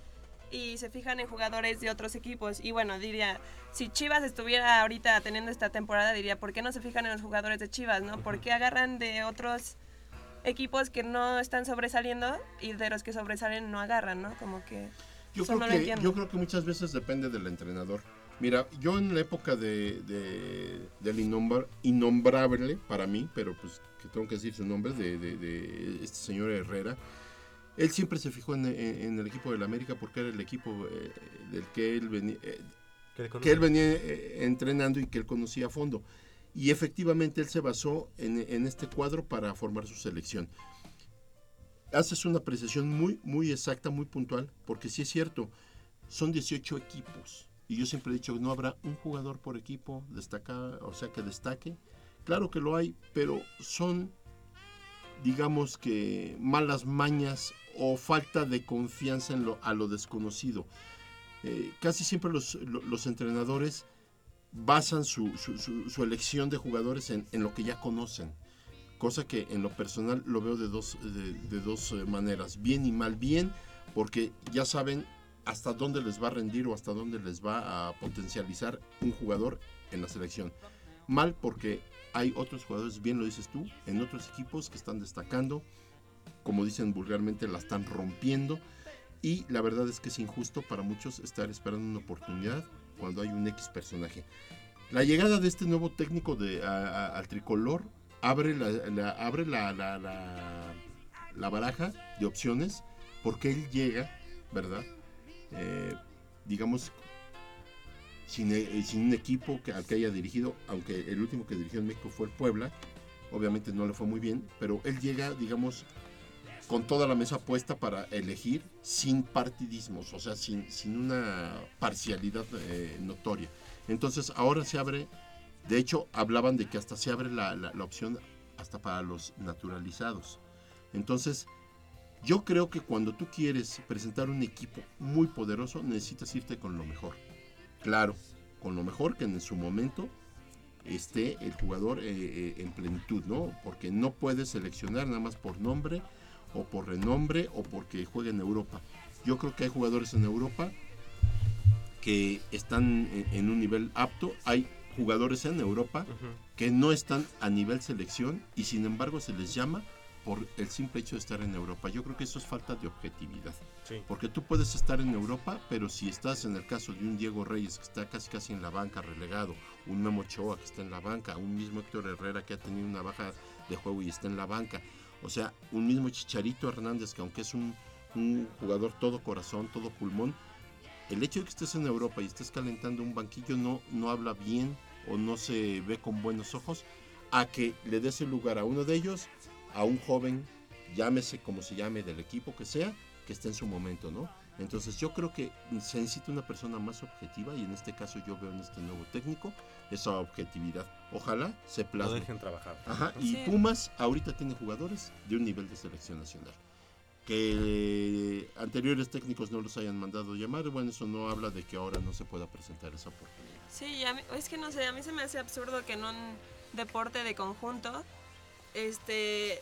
y se fijan en jugadores de otros equipos? Y bueno, diría, si Chivas estuviera ahorita teniendo esta temporada, diría, ¿por qué no se fijan en los jugadores de Chivas, no? ¿Por qué agarran de otros equipos que no están sobresaliendo y de los que sobresalen no agarran, ¿no? Como que Yo eso creo, no lo que, entiendo. yo creo que muchas veces depende del entrenador. Mira, yo en la época de, de- del innombra- innombrable, para mí, pero pues que tengo que decir su nombre, de, de- de este señor Herrera, él siempre se fijó en, en- en el equipo del América porque era el equipo eh, del que él venía, eh, Que él venía eh, entrenando y que él conocía a fondo. Y efectivamente él se basó en, en este cuadro para formar su selección. Haces una apreciación muy, muy exacta, muy puntual, porque sí es cierto, son 18 equipos. Y yo siempre he dicho que no habrá un jugador por equipo destaca, o sea, que destaque. Claro que lo hay, pero son, digamos que, malas mañas o falta de confianza en lo, a lo desconocido. Eh, casi siempre los, lo- los entrenadores basan su, su- elección de jugadores en lo que ya conocen. Cosa que en lo personal lo veo de dos, de, dos eh, maneras, bien y mal. Bien, porque ya saben hasta dónde les va a rendir o hasta dónde les va a potencializar un jugador en la selección. Mal porque hay otros jugadores, bien lo dices tú, en otros equipos que están destacando, como dicen vulgarmente, la están rompiendo. Y la verdad es que es injusto para muchos estar esperando una oportunidad cuando hay un X personaje. La llegada de este nuevo técnico de, al tricolor abre, la, abre la, la- la- la baraja de opciones porque él llega ¿verdad? Eh, digamos, sin, eh, sin un equipo que, al que haya dirigido, aunque el último que dirigió en México fue el Puebla, obviamente no le fue muy bien, pero él llega, digamos, con toda la mesa puesta para elegir sin partidismos, o sea, sin, sin una parcialidad eh, notoria. Entonces ahora se abre, de hecho hablaban de que hasta se abre la, la- opción hasta para los naturalizados. Entonces, yo creo que cuando tú quieres presentar un equipo muy poderoso, necesitas irte con lo mejor. Claro, con lo mejor que en su momento esté el jugador eh, eh, en plenitud, ¿no? Porque no puedes seleccionar nada más por nombre o por renombre o porque juega en Europa. Yo creo que hay jugadores en Europa que están en, en un nivel apto. Hay jugadores en Europa que no están a nivel selección y sin embargo se les llama por el simple hecho de estar en Europa. Yo creo que eso es falta de objetividad. Sí. Porque tú puedes estar en Europa, pero si estás en el caso de un Diego Reyes que está casi casi en la banca relegado, un Memo Ochoa que está en la banca, un mismo Héctor Herrera que ha tenido una baja de juego y está en la banca, o sea, un mismo Chicharito Hernández que aunque es un, un jugador todo corazón, todo pulmón, el hecho de que estés en Europa y estés calentando un banquillo no, no habla bien o no se ve con buenos ojos a que le des el lugar a uno de ellos, a un joven, llámese como se llame del equipo que sea, que esté en su momento, ¿no? Entonces yo creo que se necesita una persona más objetiva y en este caso yo veo en este nuevo técnico esa objetividad. Ojalá se Lo plasme. dejen trabajar. Ajá, y Sí. Pumas ahorita tiene jugadores de un nivel de selección nacional. Que anteriores técnicos no los hayan mandado llamar, bueno, eso no habla de que ahora no se pueda presentar esa oportunidad. Sí, a mí- es que no sé, a mí se me hace absurdo que en un deporte de conjunto, este,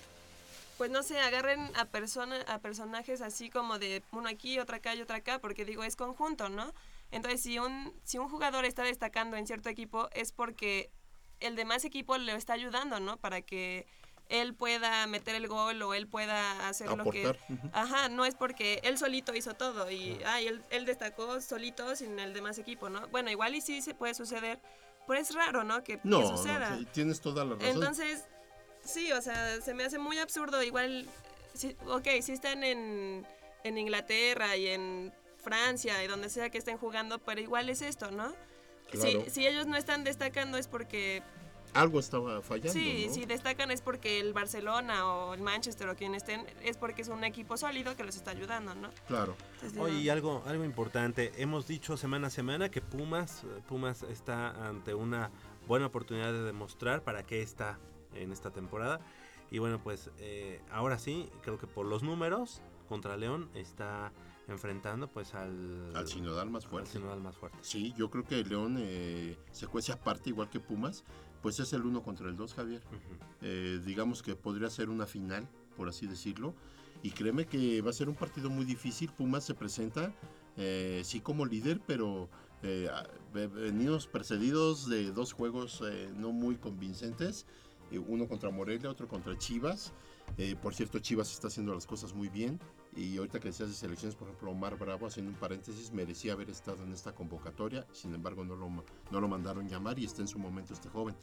pues no sé, agarren a, persona, a personajes así como de uno aquí, otro acá y otro acá, porque digo, es conjunto, ¿no? Entonces, si un, si un jugador está destacando en cierto equipo, es porque el demás equipo le está ayudando, ¿no? Para que él pueda meter el gol o él pueda hacer lo que... Ajá, no es porque él solito hizo todo y ay, él, él destacó solito sin el demás equipo, ¿no? Bueno, igual y sí se puede suceder, pero es raro, ¿no? Que, No, no, suceda. sí, tienes toda la razón. Entonces, sí, o sea, se me hace muy absurdo. Igual, sí, ok, sí están en, en Inglaterra y en Francia y donde sea que estén jugando, pero igual es esto, ¿no? Claro. Si, si ellos no están destacando es porque Algo estaba fallando. Sí, ¿no? si destacan es porque el Barcelona o el Manchester o quien estén, es porque es un equipo sólido que los está ayudando, ¿no? Claro. Entonces, Oye, y algo, algo importante, hemos dicho semana a semana que Pumas, Pumas está ante una buena oportunidad de demostrar para qué está en esta temporada. Y bueno, pues eh, ahora sí, creo que por los números, contra León está enfrentando pues al, Al sinodal más al fuerte. sinodal más fuerte. Sí, yo creo que León eh, se cuece aparte, igual que Pumas, pues es el uno contra el dos, Javier. Ujú. Eh, digamos que podría ser una final, por así decirlo. Y créeme que va a ser un partido muy difícil. Pumas se presenta, eh, sí como líder, pero eh, a- ve- venimos precedidos de dos juegos eh, no muy convincentes. eh, uno contra Morelia, otro contra Chivas. Eh, por cierto, Chivas está haciendo las cosas muy bien. Y ahorita que decías de selecciones, por ejemplo, Omar Bravo, haciendo un paréntesis, merecía haber estado en esta convocatoria. Sin embargo, no lo, no lo mandaron llamar y está en su momento este joven.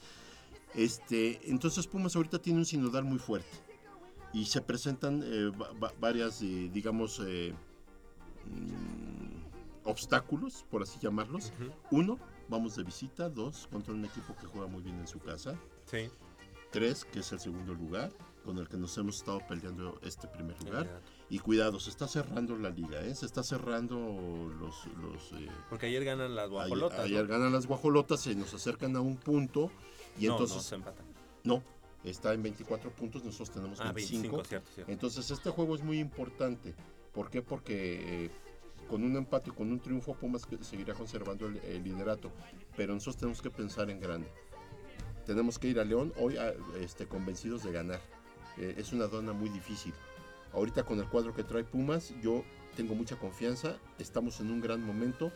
Este, entonces Pumas ahorita tiene un sinodal muy fuerte y se presentan eh, va- va- varias, eh, digamos, eh, mm, obstáculos, por así llamarlos. Uno, vamos de visita. Dos, contra un equipo que juega muy bien en su casa. Sí. Tres, que es el segundo lugar, con el que nos hemos estado peleando este primer lugar. Y cuidado, se está cerrando la liga, ¿eh? se está cerrando los... los eh, Porque ayer ganan las ayer, guajolotas. ¿no? ayer ganan las guajolotas, se nos acercan a un punto y no, entonces... no, se empatan. No, está en 24 puntos, nosotros tenemos Ah, 25. 25, cierto, cierto. Entonces este juego es muy importante. ¿Por qué? Porque eh, con un empate y con un triunfo Pumas seguirá conservando el, el liderato. Pero nosotros tenemos que pensar en grande. Tenemos que ir a León hoy a- este, convencidos de ganar. Eh, es una dona muy difícil. Ahorita con el cuadro que trae Pumas, yo tengo mucha confianza. Estamos en un gran momento.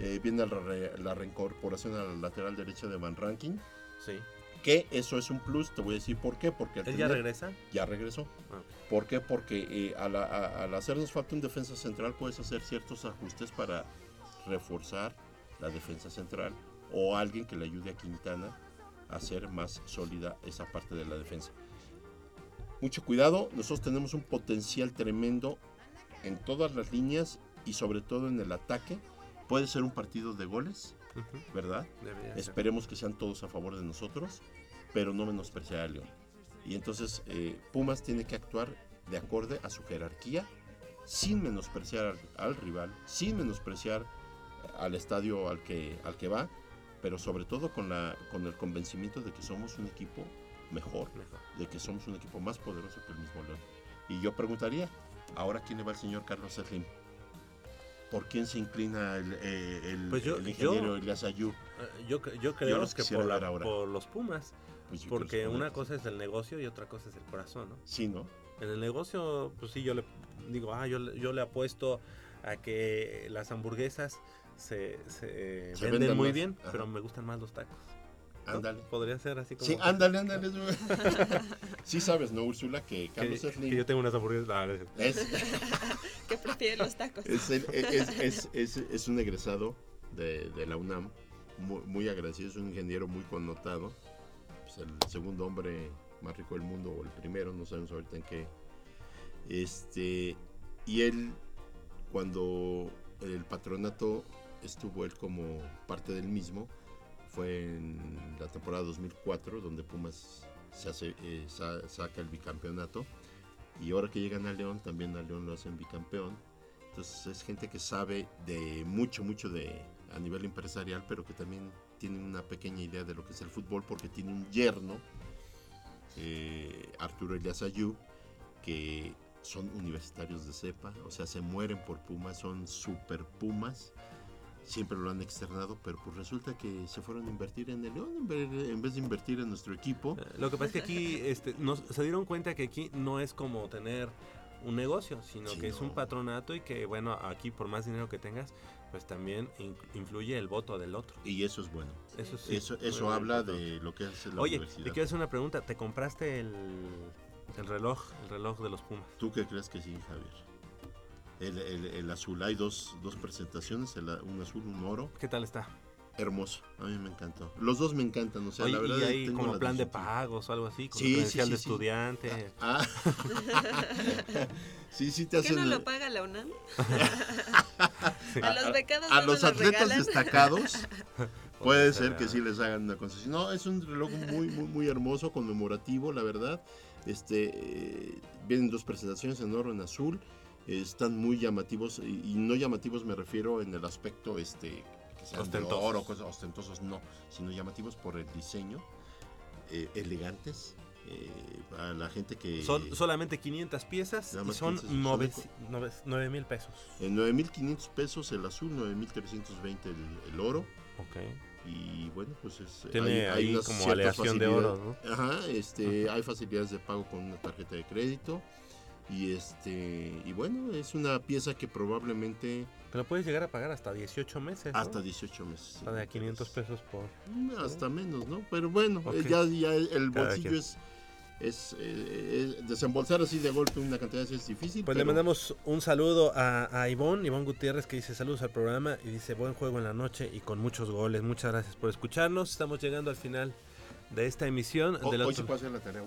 Eh, viene la, re- la reincorporación a la lateral derecha de Van Ranking. Sí. Que eso es un plus, te voy a decir por qué. Porque ¿Él ya regresa? ya regresó. Ah, ¿Por qué? Porque eh, al, a- al hacernos falta un defensa central puedes hacer ciertos ajustes para reforzar la defensa central o alguien que le ayude a Quintana a hacer más sólida esa parte de la defensa. Mucho cuidado, nosotros tenemos un potencial tremendo en todas las líneas y sobre todo en el ataque. Puede ser un partido de goles. ¿verdad? Esperemos que sean todos a favor de nosotros, pero no menospreciar a León. Y entonces eh, Pumas tiene que actuar de acorde a su jerarquía, sin menospreciar al, al rival, sin menospreciar al estadio al que, al que va, pero sobre todo con, la, con el convencimiento de que somos un equipo mejor, Mejor. De que somos un equipo más poderoso que el mismo León. Y yo preguntaría, ¿ahora quién le va el señor Carlos Slim? ¿Por quién se inclina el, eh, el- Pues yo- el ingeniero yo- Elias Ayú? Eh, Yo, yo creo los que por, la- ahora. por los Pumas. Pues yo Porque que una cosa es el negocio y otra cosa es el corazón, ¿no? Sí, ¿no? En el negocio, pues sí, yo le digo, ah, yo, yo le apuesto a que las hamburguesas se, se Se venden vendan muy más, bien, ajá. pero me gustan más los tacos. ¿No? Ándale. Podría ser así como... Sí, ándale, ándale. <laughs> sí sabes, ¿no, Úrsula? Que que, Carlos Slim que yo tengo unas hamburguesas... ah, no es <laughs> Que prefiere los tacos. es, el- <laughs> es, es- es- es un egresado de, de la UNAM, muy, muy agradecido, es un ingeniero muy connotado, pues el segundo hombre más rico del mundo, o el primero, no sabemos ahorita en qué. Este, y él, cuando el patronato estuvo él como parte del mismo, fue en la temporada 2004, donde Pumas se hace, eh, sa- saca el bicampeonato. Y ahora que llegan a León, también a León lo hacen bicampeón. Entonces es gente que sabe de mucho, mucho de a nivel empresarial, pero que también tiene una pequeña idea de lo que es el fútbol, porque tiene un yerno, eh, Arturo Elias Ayú, que son universitarios de cepa, o sea, se mueren por Pumas, son super Pumas, siempre lo han externado, pero pues resulta que se fueron a invertir en el León en vez, en vez de invertir en nuestro equipo. Eh, Lo que pasa es que aquí este, nos- se dieron cuenta que aquí no es como tener un negocio, sino Sí, que es un patronato y que, bueno, aquí por más dinero que tengas, pues también in- influye el voto del otro. Y eso es bueno. Eso sí. Eso, eso habla de lo que es la Oye, universidad. te quiero hacer una pregunta. ¿Te compraste el, el reloj, el reloj de los Pumas? ¿Tú qué crees que sí, Javier? El, el- el azul, hay dos, dos presentaciones, el- un azul, un oro. ¿Qué tal está? Hermoso, a mí me encantó. Los dos me encantan, o sea, Oye, la verdad y hay tengo como la plan de pagos o algo así, con Sí, sí, credencial sí, de sí. estudiante. Ah. <laughs> sí, sí te ¿Qué hacen... no lo paga la UNAM? <laughs> A los becados a no los nos atletas regalan. destacados <laughs> puede ser, que ah. sí les hagan una concesión. No, es un reloj muy, muy, muy hermoso, conmemorativo, la verdad. Este, eh, vienen dos presentaciones en oro, en azul. Están muy llamativos y, y no llamativos me refiero en el aspecto este que sean de Ostentosos. oro, cosas ostentosos, no, sino llamativos por el diseño, eh, elegantes. eh, a la gente que Son solamente 500 piezas y son 500, 9 son 9 mil pesos. en 9.500 pesos el azul, 9.320 el, el oro. Ok. Y bueno, pues es. Tiene ahí unas como ciertas aleación de oro, facilidades. Ajá, este, hay facilidades de pago con una tarjeta de crédito. Y este, y bueno, es una pieza que probablemente Te lo puedes llegar a pagar hasta 18 meses. ¿no? hasta 18 meses. Sea, de a 500 pesos por. Mm, Hasta menos, ¿no? Pero bueno, eh, ya, ya el bolsillo es. Es, eh, es- desembolsar así de golpe una cantidad así es difícil. Pues le pero- mandamos un saludo a, a Ivonne, Ivonne Gutiérrez, que dice saludos al programa y dice buen juego en la noche y con muchos goles. Muchas gracias por escucharnos. Estamos llegando al final de esta emisión. O- del hoy otro- se puede hacer la tarea.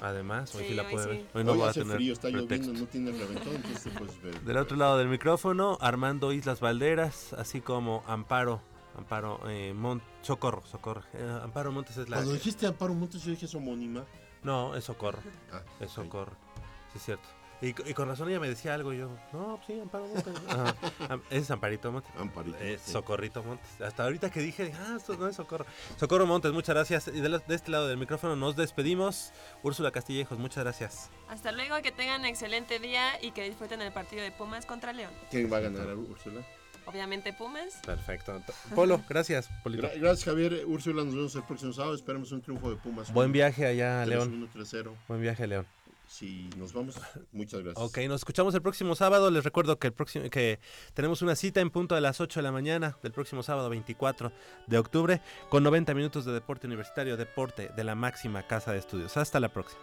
Además, hoy sí, Sí, la hoy puede sí. ver. Hoy no Hoy va a tener frío, está pretexto. lloviendo, no tiene reventón, entonces te puedes ver. Del otro lado del micrófono, Armando Islas Valderas, así como Amparo, Amparo eh, Mont, Socorro, Socorro. Eh, Amparo Montes es la. Cuando dijiste Amparo Montes, yo dije es homónima. No, es Socorro, Ah, es. Socorro. Sí, es cierto. Y, y con razón ella me decía algo y yo, no, sí, Amparo Montes. <laughs> Ajá. Am- Ese es Amparito Montes. Amparito. Sí. Socorrito Montes. Hasta ahorita que dije, ah, esto no es Socorro. Socorro Montes, muchas gracias. Y de, la- de este lado del micrófono nos despedimos. Úrsula Castillejos, muchas gracias. Hasta luego, que tengan excelente día y que disfruten el partido de Pumas contra León. ¿Quién va a ganar, Úrsula? Obviamente Pumas. Perfecto. Polo, gracias, Polito. Gracias, Javier. Úrsula, nos vemos el próximo sábado. Esperemos un triunfo de Pumas. Buen viaje allá a León. 3-1, 3-0. Buen viaje a León. Si nos vamos, muchas gracias. Ok, nos escuchamos el próximo sábado. Les recuerdo que el próximo que tenemos una cita en punto a las 8 de la mañana del próximo sábado 24 de octubre con 90 minutos de deporte universitario, deporte de la máxima casa de estudios. Hasta la próxima.